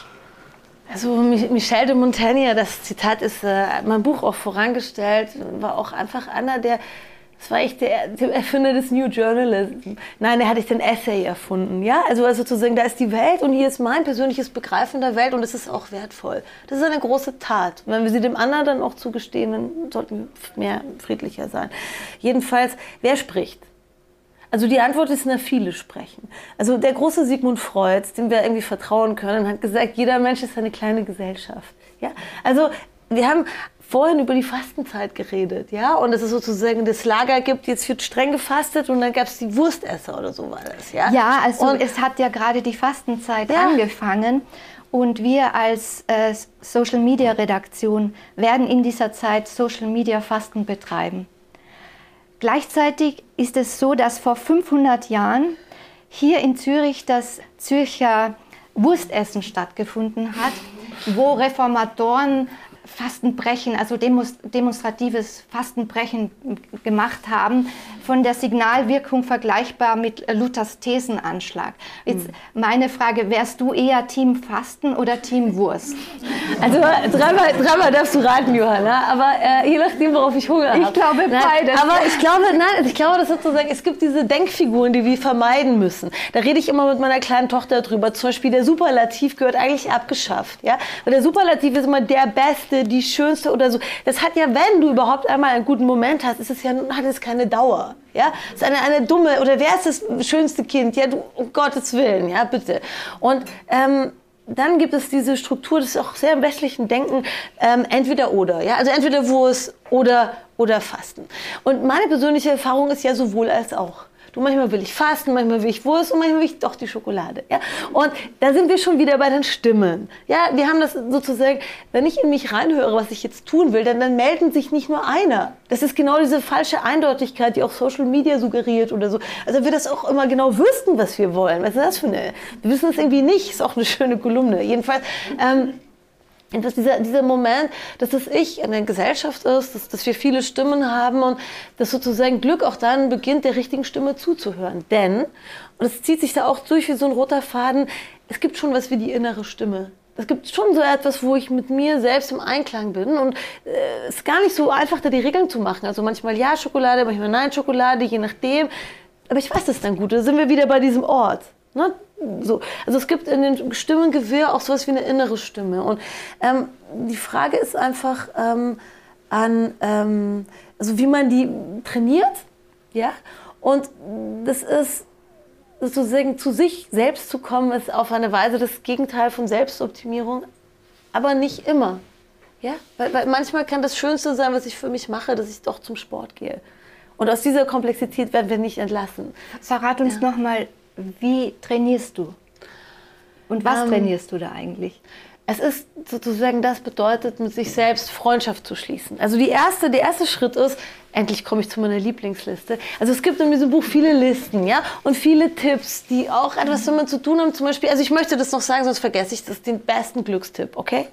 Also Michel de Montaigne, das Zitat ist äh, mein Buch auch vorangestellt, war auch einfach einer, der Das war echt der, der, Erfinder des New Journalism. Nein, er hat den Essay erfunden. Ja, also, also sozusagen, da ist die Welt und hier ist mein persönliches Begreifen der Welt und es ist auch wertvoll. Das ist eine große Tat. Und wenn wir sie dem anderen dann auch zugestehen, dann sollten wir mehr friedlicher sein. Jedenfalls, wer spricht? Also die Antwort ist, na, viele sprechen. Also der große Sigmund Freud, dem wir irgendwie vertrauen können, hat gesagt, jeder Mensch ist eine kleine Gesellschaft. Ja? Also wir haben vorhin über die Fastenzeit geredet, ja, und dass es sozusagen das Lager gibt, jetzt wird streng gefastet und dann gab es die Wurstesser oder so war das, ja. Ja, also und es hat ja gerade die Fastenzeit ja. angefangen und wir als äh, Social Media Redaktion werden in dieser Zeit Social Media Fasten betreiben. Gleichzeitig ist es so, dass vor 500 Jahren hier in Zürich das Zürcher Wurstessen stattgefunden hat, wo Reformatoren Fastenbrechen, also demonstratives Fastenbrechen gemacht haben, von der Signalwirkung vergleichbar mit Luthers Thesenanschlag. Jetzt mhm. meine Frage, wärst du eher Team Fasten oder Team Wurst? Also dreimal, dreimal darfst du raten, Johanna, aber äh, je nachdem, worauf ich Hunger habe. Ich glaube beides. Aber ich glaube, nein, ich glaube, das sozusagen, es gibt diese Denkfiguren, die wir vermeiden müssen. Da rede ich immer mit meiner kleinen Tochter drüber. Zum Beispiel der Superlativ gehört eigentlich abgeschafft. Ja? Weil der Superlativ ist immer der Beste, die schönste oder so. Das hat ja, wenn du überhaupt einmal einen guten Moment hast, ist es ja, hat es keine Dauer. Ja, ist eine, eine dumme, oder wer ist das schönste Kind? Ja, du, um Gottes Willen, ja, bitte. Und, ähm, dann gibt es diese Struktur, das ist auch sehr im westlichen Denken, ähm, entweder oder. Ja? Also entweder Wurst oder, oder Fasten. Und meine persönliche Erfahrung ist ja sowohl als auch. Du, manchmal will ich fasten, manchmal will ich Wurst und manchmal will ich doch die Schokolade. Ja? Und da sind wir schon wieder bei den Stimmen. Ja, wir haben das sozusagen, wenn ich in mich reinhöre, was ich jetzt tun will, dann, dann melden sich nicht nur einer. Das ist genau diese falsche Eindeutigkeit, die auch Social Media suggeriert oder so. Also wir das auch immer genau wüssten, was wir wollen. Was ist das für eine? Wir wissen es irgendwie nicht. Ist auch eine schöne Kolumne. Jedenfalls. Ähm, dass dieser, dieser Moment, dass das Ich in der Gesellschaft ist, dass, dass wir viele Stimmen haben und dass sozusagen Glück auch dann beginnt, der richtigen Stimme zuzuhören. Denn, und es zieht sich da auch durch wie so ein roter Faden, es gibt schon was wie die innere Stimme. Es gibt schon so etwas, wo ich mit mir selbst im Einklang bin und äh, es ist gar nicht so einfach, da die Regeln zu machen. Also manchmal ja Schokolade, manchmal nein Schokolade, je nachdem. Aber ich weiß das dann gut. Da sind wir wieder bei diesem Ort. Ne? So. Also es gibt in den Stimmengewirr auch sowas wie eine innere Stimme. Und ähm, die Frage ist einfach ähm, an, ähm, also wie man die trainiert, ja. Und das ist sozusagen zu sich selbst zu kommen, ist auf eine Weise das Gegenteil von Selbstoptimierung, aber nicht immer. Ja? Weil, weil manchmal kann das Schönste sein, was ich für mich mache, dass ich doch zum Sport gehe. Und aus dieser Komplexität werden wir nicht entlassen. Verrat uns ja. nochmal, wie trainierst du? Und was ähm, trainierst du da eigentlich? Es ist sozusagen, das bedeutet, mit sich selbst Freundschaft zu schließen. Also die erste, der erste Schritt ist, endlich komme ich zu meiner Lieblingsliste. Also es gibt in diesem Buch viele Listen, ja, und viele Tipps, die auch etwas damit zu tun haben. Zum Beispiel, also ich möchte das noch sagen, sonst vergesse ich das, den besten Glückstipp, okay?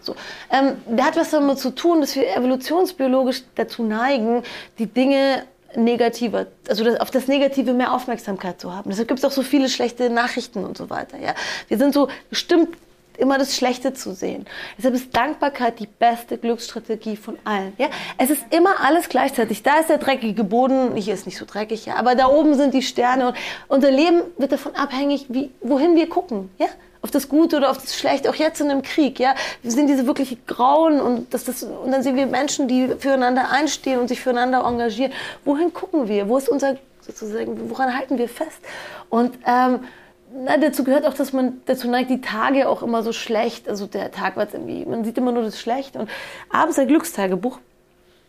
So, ähm, der hat was damit zu tun, dass wir evolutionsbiologisch dazu neigen, die Dinge negativer, also das, auf das Negative mehr Aufmerksamkeit zu haben. Deshalb gibt es auch so viele schlechte Nachrichten und so weiter. Ja? Wir sind so bestimmt immer das Schlechte zu sehen. Deshalb ist Dankbarkeit die beste Glücksstrategie von allen. Ja? Es ist immer alles gleichzeitig. Da ist der dreckige Boden, hier ist nicht so dreckig, ja, aber da oben sind die Sterne und unser Leben wird davon abhängig, wie, wohin wir gucken. Ja? Auf das Gute oder auf das Schlechte, auch jetzt in einem Krieg. Ja? Wir sind diese wirklich Grauen und, das, das, und dann sehen wir Menschen, die füreinander einstehen und sich füreinander engagieren. Wohin gucken wir? Wo ist unser, sozusagen, woran halten wir fest? Und ähm, na, dazu gehört auch, dass man dazu neigt, die Tage auch immer so schlecht. Also der Tag war jetzt irgendwie, man sieht immer nur das Schlechte. Und abends ein Glückstagebuch.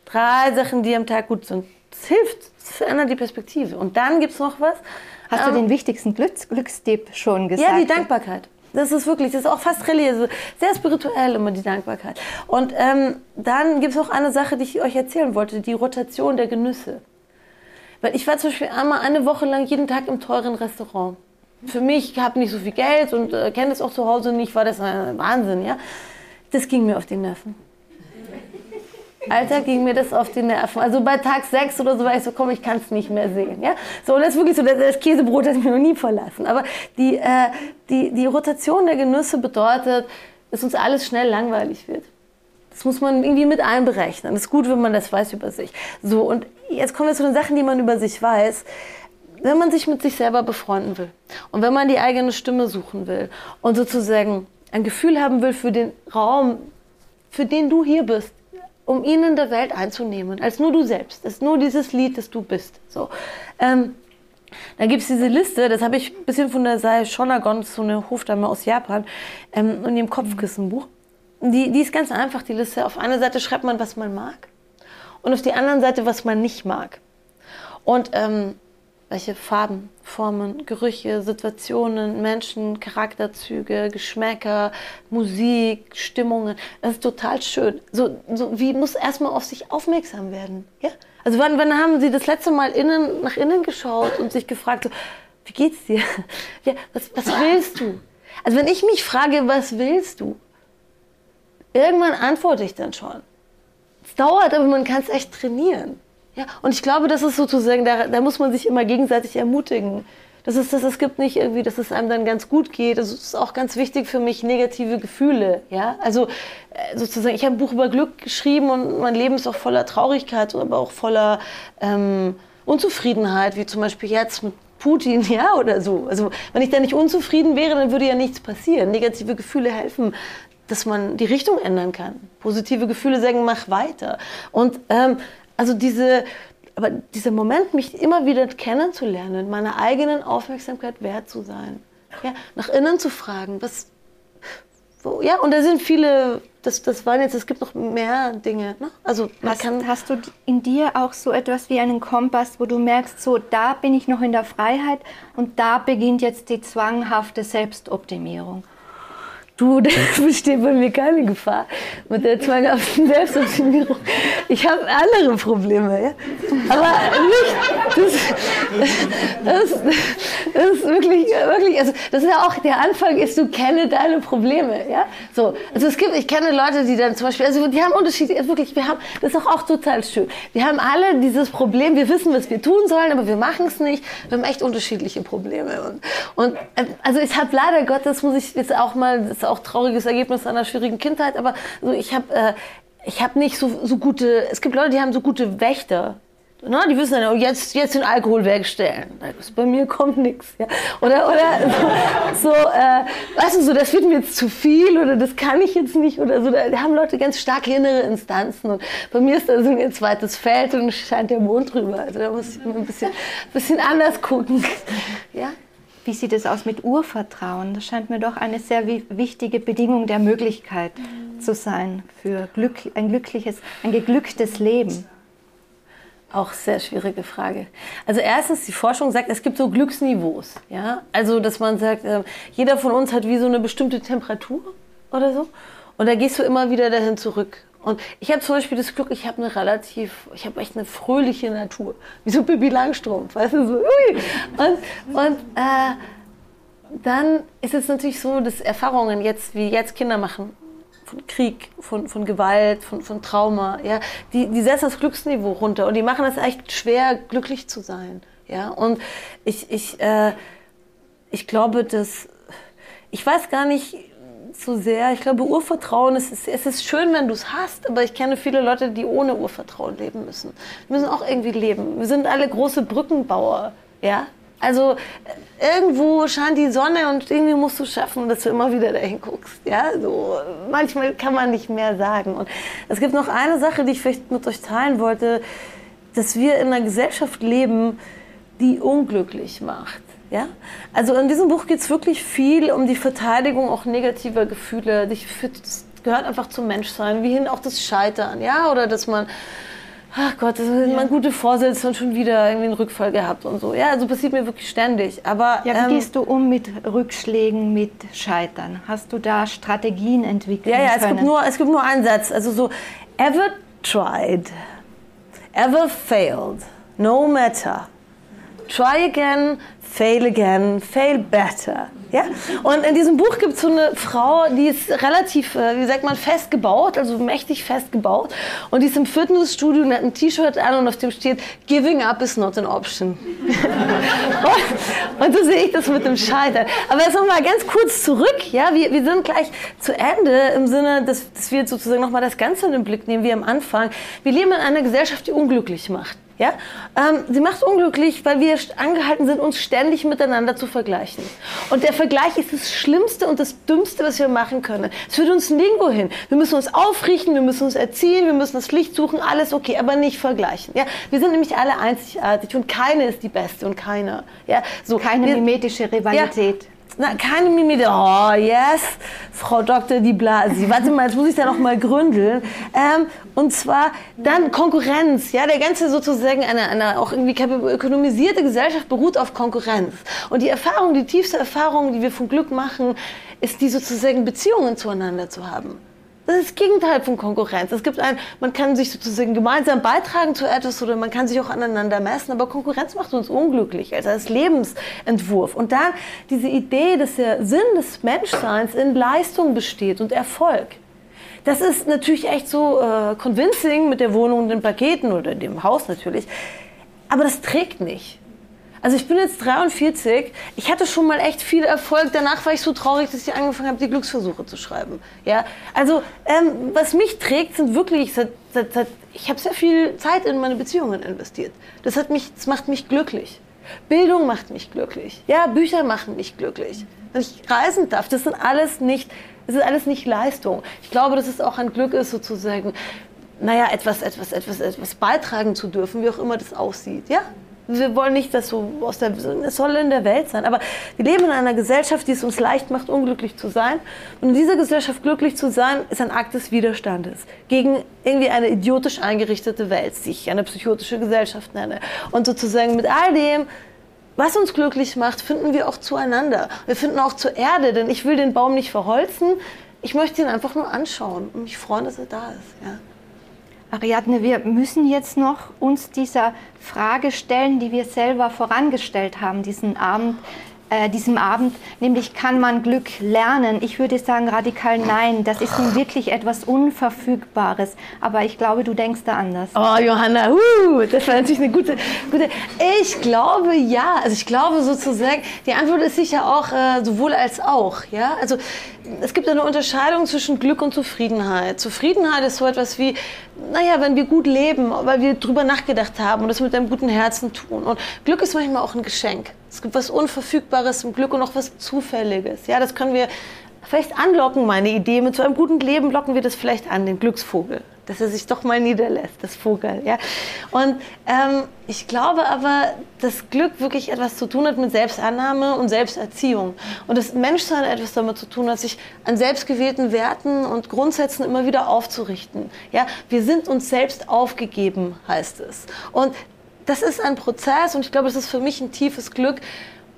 Drei Sachen, die am Tag gut sind. Das hilft, das verändert die Perspektive. Und dann gibt es noch was. Hast ähm, du den wichtigsten Glücks Glückstipp schon gesagt? Ja, die Dankbarkeit. Das ist wirklich, das ist auch fast religiös, sehr spirituell immer die Dankbarkeit. Und ähm, dann gibt es noch eine Sache, die ich euch erzählen wollte, die Rotation der Genüsse. Weil ich war zum Beispiel einmal eine Woche lang jeden Tag im teuren Restaurant für mich, ich habe nicht so viel Geld und äh, kenne es auch zu Hause nicht, war das ein Wahnsinn, ja. Das ging mir auf die Nerven. Alter, ging mir das auf die Nerven. Also bei Tag 6 oder so war ich so, komm, ich kann es nicht mehr sehen. Ja? So, und das ist wirklich so, das Käsebrot hat mich noch nie verlassen. Aber die, äh, die, die Rotation der Genüsse bedeutet, dass uns alles schnell langweilig wird. Das muss man irgendwie mit einberechnen. Das ist gut, wenn man das weiß über sich. So, und jetzt kommen wir zu den Sachen, die man über sich weiß. Wenn man sich mit sich selber befreunden will und wenn man die eigene Stimme suchen will und sozusagen ein Gefühl haben will für den Raum, für den du hier bist, um ihn in der Welt einzunehmen, als nur du selbst. Ist nur dieses Lied, das du bist. So. Ähm, da gibt es diese Liste, das habe ich ein bisschen von der Sai Shonagon, so eine Hofdame aus Japan, ähm, in ihrem Kopfkissenbuch. Die, die ist ganz einfach, die Liste. Auf einer Seite schreibt man, was man mag und auf die anderen Seite, was man nicht mag. Und ähm, welche Farben, Formen, Gerüche, Situationen, Menschen, Charakterzüge, Geschmäcker, Musik, Stimmungen. Das ist total schön. So, so wie muss erstmal auf sich aufmerksam werden. Ja? Also wann, wann haben Sie das letzte Mal innen, nach innen geschaut und sich gefragt, so, wie geht's dir? Ja, was, was willst du? Also wenn ich mich frage, was willst du? Irgendwann antworte ich dann schon. Es dauert, aber man kann es echt trainieren. Ja, und ich glaube, das ist sozusagen, da, da muss man sich immer gegenseitig ermutigen. Das ist, das, es gibt nicht irgendwie, dass es einem dann ganz gut geht. Das ist auch ganz wichtig für mich, negative Gefühle. Ja, also äh, sozusagen, ich habe ein Buch über Glück geschrieben und mein Leben ist auch voller Traurigkeit, aber auch voller ähm, Unzufriedenheit, wie zum Beispiel jetzt mit Putin, ja, oder so. Also, wenn ich da nicht unzufrieden wäre, dann würde ja nichts passieren. Negative Gefühle helfen, dass man die Richtung ändern kann. Positive Gefühle sagen, mach weiter. Und ähm, also diese, aber dieser Moment, mich immer wieder kennenzulernen, meiner eigenen Aufmerksamkeit wert zu sein, ja, nach innen zu fragen, was, wo, ja, und da sind viele, das, das waren jetzt, es gibt noch mehr Dinge. Ne? Also man hast, kann, hast du in dir auch so etwas wie einen Kompass, wo du merkst, so da bin ich noch in der Freiheit und da beginnt jetzt die zwanghafte Selbstoptimierung? Du, da besteht bei mir keine Gefahr mit der zwanghaften Selbstoptimierung. Ich habe andere Probleme, ja? aber nicht. Das, das, das, ist wirklich, wirklich, also das ist ja auch der Anfang, ist du kenne deine Probleme, ja? So, also es gibt, ich kenne Leute, die dann zum Beispiel, also die haben Unterschiede, also wirklich, wir haben, das ist auch, auch total schön. Wir haben alle dieses Problem, wir wissen, was wir tun sollen, aber wir machen es nicht. Wir haben echt unterschiedliche Probleme und, und also ich habe leider Gottes muss ich jetzt auch mal das auch trauriges Ergebnis einer schwierigen Kindheit, aber so, ich habe äh, hab nicht so, so gute, es gibt Leute, die haben so gute Wächter. Na, die wissen dann, oh, jetzt, jetzt den Alkohol wegstellen. Bei mir kommt nichts. Ja. Oder, oder so, so äh, weißt du, so, das wird mir jetzt zu viel oder das kann ich jetzt nicht. Oder so. Da haben Leute ganz starke innere Instanzen. Und bei mir ist da so ein zweites Feld und scheint der Mond drüber. Also da muss ich mal ein bisschen, bisschen anders gucken. Ja? Wie sieht es aus mit Urvertrauen? Das scheint mir doch eine sehr wichtige Bedingung der Möglichkeit mhm. zu sein für Glück, ein glückliches, ein geglücktes Leben. Auch sehr schwierige Frage. Also erstens, die Forschung sagt, es gibt so Glücksniveaus. Ja? Also, dass man sagt, äh, jeder von uns hat wie so eine bestimmte Temperatur oder so. Und da gehst du immer wieder dahin zurück. Und ich habe zum Beispiel das Glück, ich habe eine relativ, ich habe echt eine fröhliche Natur. Wie so Bibi Langstrumpf, weißt du, so, ui. Und, und äh, dann ist es natürlich so, dass Erfahrungen jetzt, wie jetzt Kinder machen, von Krieg, von, von Gewalt, von, von Trauma, ja, die, die setzen das Glücksniveau runter und die machen es echt schwer, glücklich zu sein. Ja, und ich, ich, äh, ich glaube, dass, ich weiß gar nicht, so sehr. Ich glaube, Urvertrauen, es ist, es ist schön, wenn du es hast, aber ich kenne viele Leute, die ohne Urvertrauen leben müssen. Wir müssen auch irgendwie leben. Wir sind alle große Brückenbauer. Ja? Also irgendwo scheint die Sonne und irgendwie musst du schaffen, dass du immer wieder dahin guckst. Ja? So, manchmal kann man nicht mehr sagen. Und es gibt noch eine Sache, die ich vielleicht mit euch teilen wollte, dass wir in einer Gesellschaft leben, die unglücklich macht. Ja? Also in diesem Buch geht es wirklich viel um die Verteidigung auch negativer Gefühle. Das gehört einfach zum Menschsein, wie hin auch das Scheitern, ja, oder dass man, ach Gott, das ja. man gute Vorsätze und schon wieder irgendwie einen Rückfall gehabt und so. Ja, also passiert mir wirklich ständig. Aber ja, wie ähm, gehst du um mit Rückschlägen, mit Scheitern? Hast du da Strategien entwickelt? Ja, ja, es gibt nur, es gibt nur einen Satz. Also so, ever tried, ever failed, no matter. Try again, fail again, fail better. Ja? Und in diesem Buch gibt es so eine Frau, die ist relativ, äh, wie sagt man, fest gebaut, also mächtig fest gebaut. Und die ist im Fitnessstudio und hat ein T-Shirt an und auf dem steht, Giving up is not an option. und, und, so sehe ich das mit dem Scheitern. Aber jetzt nochmal ganz kurz zurück. Ja? Wir, wir sind gleich zu Ende im Sinne, dass, dass wir sozusagen nochmal das Ganze in den Blick nehmen, wie am Anfang. Wir leben in einer Gesellschaft, die unglücklich macht. Ja? Ähm, sie macht unglücklich, weil wir angehalten sind, uns ständig miteinander zu vergleichen. Und der Vergleich ist das Schlimmste und das Dümmste, was wir machen können. Es führt uns nirgendwo hin. Wir müssen uns aufrichten, wir müssen uns erziehen, wir müssen das Licht suchen, alles okay, aber nicht vergleichen. Ja? Wir sind nämlich alle einzigartig und keine ist die Beste und keiner. Ja? So, keine mimetische Rivalität. Ja, na, keine Mimik. Oh, yes, Frau Dr. Di Blasi. Warte mal, jetzt muss ich da noch mal gründeln. Ähm, und zwar dann Konkurrenz. Ja, der ganze sozusagen eine, eine auch irgendwie ökonomisierte Gesellschaft beruht auf Konkurrenz. Und die Erfahrung, die tiefste Erfahrung, die wir von Glück machen, ist die sozusagen Beziehungen zueinander zu haben. Das ist das Gegenteil von Konkurrenz. Es gibt ein, man kann sich sozusagen gemeinsam beitragen zu etwas oder man kann sich auch aneinander messen, aber Konkurrenz macht uns unglücklich, also als Lebensentwurf. Und dann diese Idee, dass der Sinn des Menschseins in Leistung besteht und Erfolg. Das ist natürlich echt so äh, convincing mit der Wohnung und den Paketen oder dem Haus natürlich, aber das trägt nicht. Also ich bin jetzt 43. Ich hatte schon mal echt viel Erfolg. Danach war ich so traurig, dass ich angefangen habe, die Glücksversuche zu schreiben. Ja, also ähm, was mich trägt, sind wirklich seit, seit, seit ich habe sehr viel Zeit in meine Beziehungen investiert. Das hat mich, das macht mich glücklich. Bildung macht mich glücklich. Ja, Bücher machen mich glücklich. Wenn ich reisen darf, das sind alles nicht, das ist alles nicht Leistung. Ich glaube, dass es auch ein Glück ist, sozusagen, naja, etwas, etwas, etwas, etwas beitragen zu dürfen, wie auch immer das aussieht. Ja, wir wollen nicht, dass so aus der, es soll in der Welt sein. Aber wir leben in einer Gesellschaft, die es uns leicht macht, unglücklich zu sein. Und in dieser Gesellschaft glücklich zu sein, ist ein Akt des Widerstandes gegen irgendwie eine idiotisch eingerichtete Welt, die ich eine psychotische Gesellschaft nenne. Und sozusagen mit all dem, was uns glücklich macht, finden wir auch zueinander. Wir finden auch zur Erde, denn ich will den Baum nicht verholzen. Ich möchte ihn einfach nur anschauen und mich freuen, dass er da ist. Ja. Ariadne, wir müssen jetzt noch uns dieser Frage stellen, die wir selber vorangestellt haben, diesen Abend äh, diesem Abend, nämlich kann man Glück lernen? Ich würde sagen radikal nein. Das ist nun wirklich etwas Unverfügbares. Aber ich glaube, du denkst da anders. Oh, Johanna, uh, das war natürlich eine gute, gute. Ich glaube ja. Also ich glaube sozusagen, die Antwort ist sicher auch äh, sowohl als auch. Ja, also es gibt eine Unterscheidung zwischen Glück und Zufriedenheit. Zufriedenheit ist so etwas wie, naja, wenn wir gut leben, weil wir drüber nachgedacht haben und das mit einem guten Herzen tun. Und Glück ist manchmal auch ein Geschenk. Es gibt was Unverfügbares im Glück und auch was Zufälliges. Ja, das können wir vielleicht anlocken, meine Idee. Mit so einem guten Leben locken wir das vielleicht an, den Glücksvogel. Dass er sich doch mal niederlässt, das Vogel. Ja? Und ähm, ich glaube aber, dass Glück wirklich etwas zu tun hat mit Selbstannahme und Selbsterziehung. Und das Menschsein etwas damit zu tun hat, sich an selbstgewählten Werten und Grundsätzen immer wieder aufzurichten. Ja? Wir sind uns selbst aufgegeben, heißt es. Und das ist ein Prozess und ich glaube, das ist für mich ein tiefes Glück,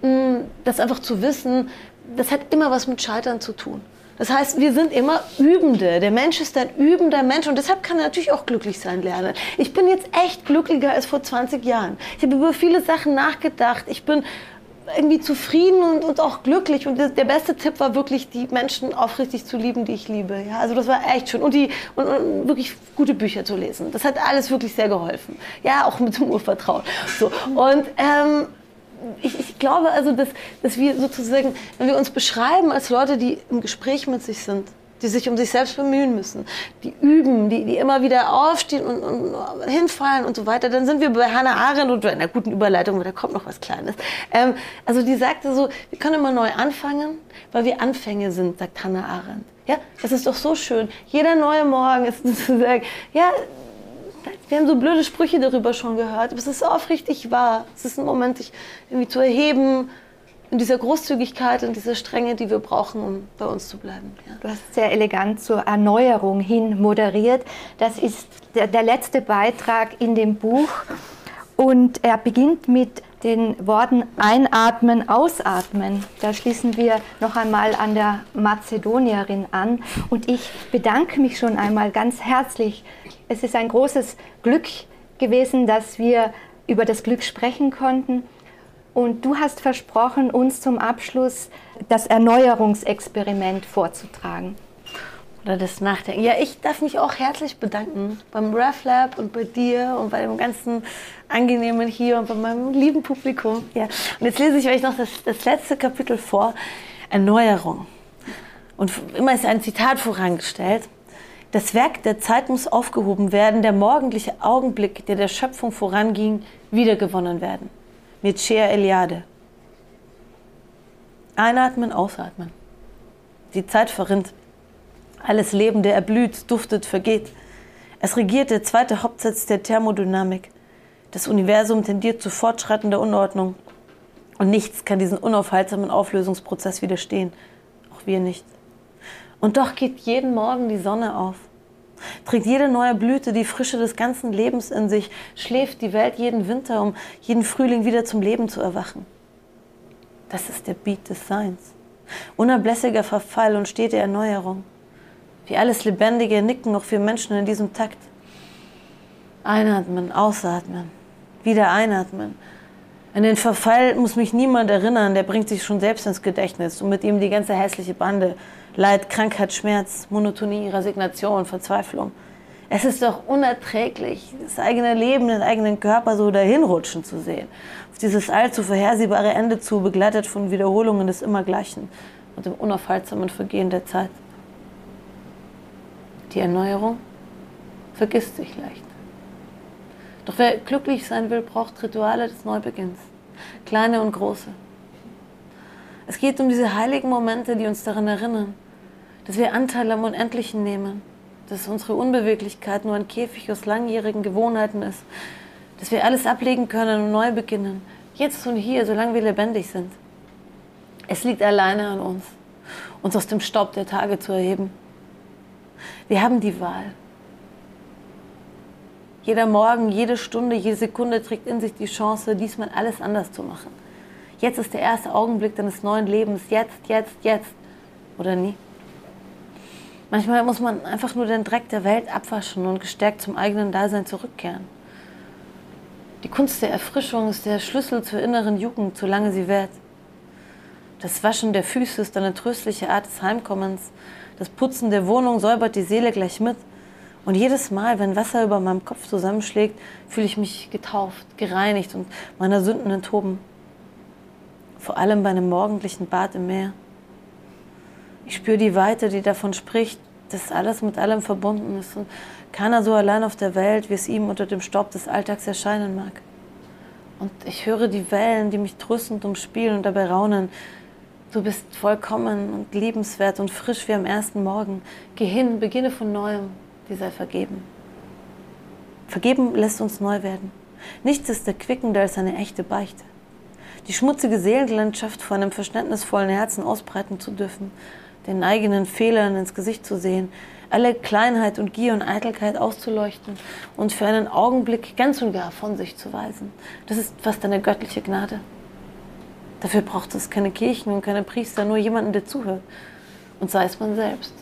mm, das einfach zu wissen, das hat immer was mit Scheitern zu tun. Das heißt, wir sind immer Übende. Der Mensch ist ein übender Mensch und deshalb kann er natürlich auch glücklich sein lernen. Ich bin jetzt echt glücklicher als vor 20 Jahren. Ich habe über viele Sachen nachgedacht. Ich bin irgendwie zufrieden und, und auch glücklich. Und der beste Tipp war wirklich, die Menschen aufrichtig zu lieben, die ich liebe. Ja, also das war echt schön. Und, die, und, und wirklich gute Bücher zu lesen. Das hat alles wirklich sehr geholfen. Ja, auch mit dem Urvertrauen. So. Und ähm, ich, ich, glaube also, dass, dass wir sozusagen, wenn wir uns beschreiben als Leute, die im Gespräch mit sich sind, die sich um sich selbst bemühen müssen, die üben, die, die immer wieder aufstehen und, und, hinfallen und so weiter, dann sind wir bei Hannah Arendt und einer guten Überleitung, weil da kommt noch was Kleines. Ähm, also die sagte so, wir können immer neu anfangen, weil wir Anfänge sind, sagt Hannah Arendt. Ja, das ist doch so schön. Jeder neue Morgen ist sozusagen, ja, wir haben so blöde Sprüche darüber schon gehört, aber es ist aufrichtig wahr. Es ist ein Moment, sich irgendwie zu erheben, in dieser Großzügigkeit und dieser Strenge, die wir brauchen, um bei uns zu bleiben. Ja. Du hast sehr elegant zur Erneuerung hin moderiert. Das ist der, der letzte Beitrag in dem Buch und er beginnt mit den Worten einatmen, ausatmen. Da schließen wir noch einmal an der Mazedonierin an. Und ich bedanke mich schon einmal ganz herzlich. Es ist ein großes Glück gewesen, dass wir über das Glück sprechen konnten. Und du hast versprochen, uns zum Abschluss das Erneuerungsexperiment vorzutragen. Oder das Nachdenken. Ja, ich darf mich auch herzlich bedanken beim RefLab und bei dir und bei dem ganzen Angenehmen hier und bei meinem lieben Publikum. Ja. Und jetzt lese ich euch noch das, das letzte Kapitel vor. Erneuerung. Und immer ist ein Zitat vorangestellt. Das Werk der Zeit muss aufgehoben werden, der morgendliche Augenblick, der der Schöpfung voranging, wiedergewonnen werden. Mircea Eliade. Einatmen, ausatmen. Die Zeit verrinnt. Alles Lebende erblüht, duftet, vergeht. Es regiert der zweite Hauptsatz der Thermodynamik. Das Universum tendiert zu fortschreitender Unordnung. Und nichts kann diesen unaufhaltsamen Auflösungsprozess widerstehen. Auch wir nicht. Und doch geht jeden Morgen die Sonne auf. Trägt jede neue Blüte die Frische des ganzen Lebens in sich, schläft die Welt jeden Winter, um jeden Frühling wieder zum Leben zu erwachen. Das ist der Beat des Seins. Unablässiger Verfall und stete Erneuerung. Wie alles Lebendige nicken auch wir Menschen in diesem Takt. Einatmen, ausatmen, wieder einatmen. An den Verfall muss mich niemand erinnern, der bringt sich schon selbst ins Gedächtnis und mit ihm die ganze hässliche Bande. Leid, Krankheit, Schmerz, Monotonie, Resignation, Verzweiflung. Es ist doch unerträglich, das eigene Leben, den eigenen Körper so dahinrutschen zu sehen. Auf dieses allzu vorhersehbare Ende zu, begleitet von Wiederholungen des Immergleichen und dem unaufhaltsamen Vergehen der Zeit. Die Erneuerung vergisst sich leicht. Doch wer glücklich sein will, braucht Rituale des Neubeginns, kleine und große. Es geht um diese heiligen Momente, die uns daran erinnern, dass wir Anteil am Unendlichen nehmen, dass unsere Unbeweglichkeit nur ein Käfig aus langjährigen Gewohnheiten ist, dass wir alles ablegen können und neu beginnen, jetzt und hier, solange wir lebendig sind. Es liegt alleine an uns, uns aus dem Staub der Tage zu erheben. Wir haben die Wahl. Jeder Morgen, jede Stunde, jede Sekunde trägt in sich die Chance, diesmal alles anders zu machen. Jetzt ist der erste Augenblick deines neuen Lebens. Jetzt, jetzt, jetzt. Oder nie. Manchmal muss man einfach nur den Dreck der Welt abwaschen und gestärkt zum eigenen Dasein zurückkehren. Die Kunst der Erfrischung ist der Schlüssel zur inneren Jugend, solange sie währt. Das Waschen der Füße ist eine tröstliche Art des Heimkommens. Das Putzen der Wohnung säubert die Seele gleich mit. Und jedes Mal, wenn Wasser über meinem Kopf zusammenschlägt, fühle ich mich getauft, gereinigt und meiner Sünden enthoben. Vor allem bei einem morgendlichen Bad im Meer. Ich spüre die Weite, die davon spricht, dass alles mit allem verbunden ist und keiner so allein auf der Welt, wie es ihm unter dem Staub des Alltags erscheinen mag. Und ich höre die Wellen, die mich tröstend umspielen und dabei raunen. Du bist vollkommen und liebenswert und frisch wie am ersten Morgen. Geh hin, beginne von neuem, dir sei vergeben. Vergeben lässt uns neu werden. Nichts ist erquickender als eine echte Beichte. Die schmutzige Seelenlandschaft vor einem verständnisvollen Herzen ausbreiten zu dürfen, den eigenen Fehlern ins Gesicht zu sehen, alle Kleinheit und Gier und Eitelkeit auszuleuchten und für einen Augenblick ganz und gar von sich zu weisen. Das ist fast eine göttliche Gnade. Dafür braucht es keine Kirchen und keine Priester, nur jemanden, der zuhört. Und sei es man selbst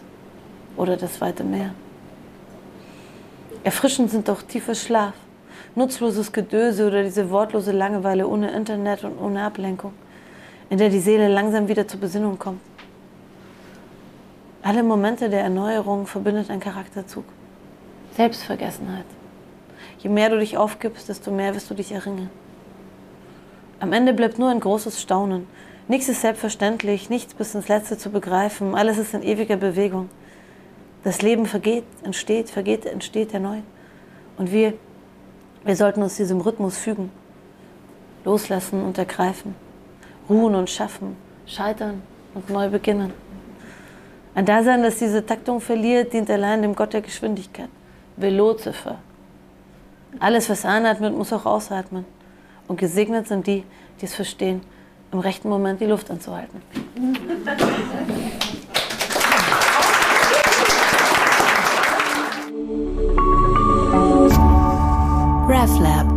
oder das weite Meer. Erfrischend sind doch tiefer Schlaf, nutzloses Gedöse oder diese wortlose Langeweile ohne Internet und ohne Ablenkung, in der die Seele langsam wieder zur Besinnung kommt. Alle Momente der Erneuerung verbindet ein Charakterzug. Selbstvergessenheit. Je mehr du dich aufgibst, desto mehr wirst du dich erringen. Am Ende bleibt nur ein großes Staunen. Nichts ist selbstverständlich, nichts bis ins Letzte zu begreifen, alles ist in ewiger Bewegung. Das Leben vergeht, entsteht, vergeht, entsteht erneut. Und wir, wir sollten uns diesem Rhythmus fügen. Loslassen und ergreifen. Ruhen und schaffen. Scheitern und neu beginnen. Ein Dasein, das diese Taktung verliert, dient allein dem Gott der Geschwindigkeit. Velocipher. Alles, was einatmet, muss auch ausatmen. Und gesegnet sind die, die es verstehen, im rechten Moment die Luft anzuhalten. RefLab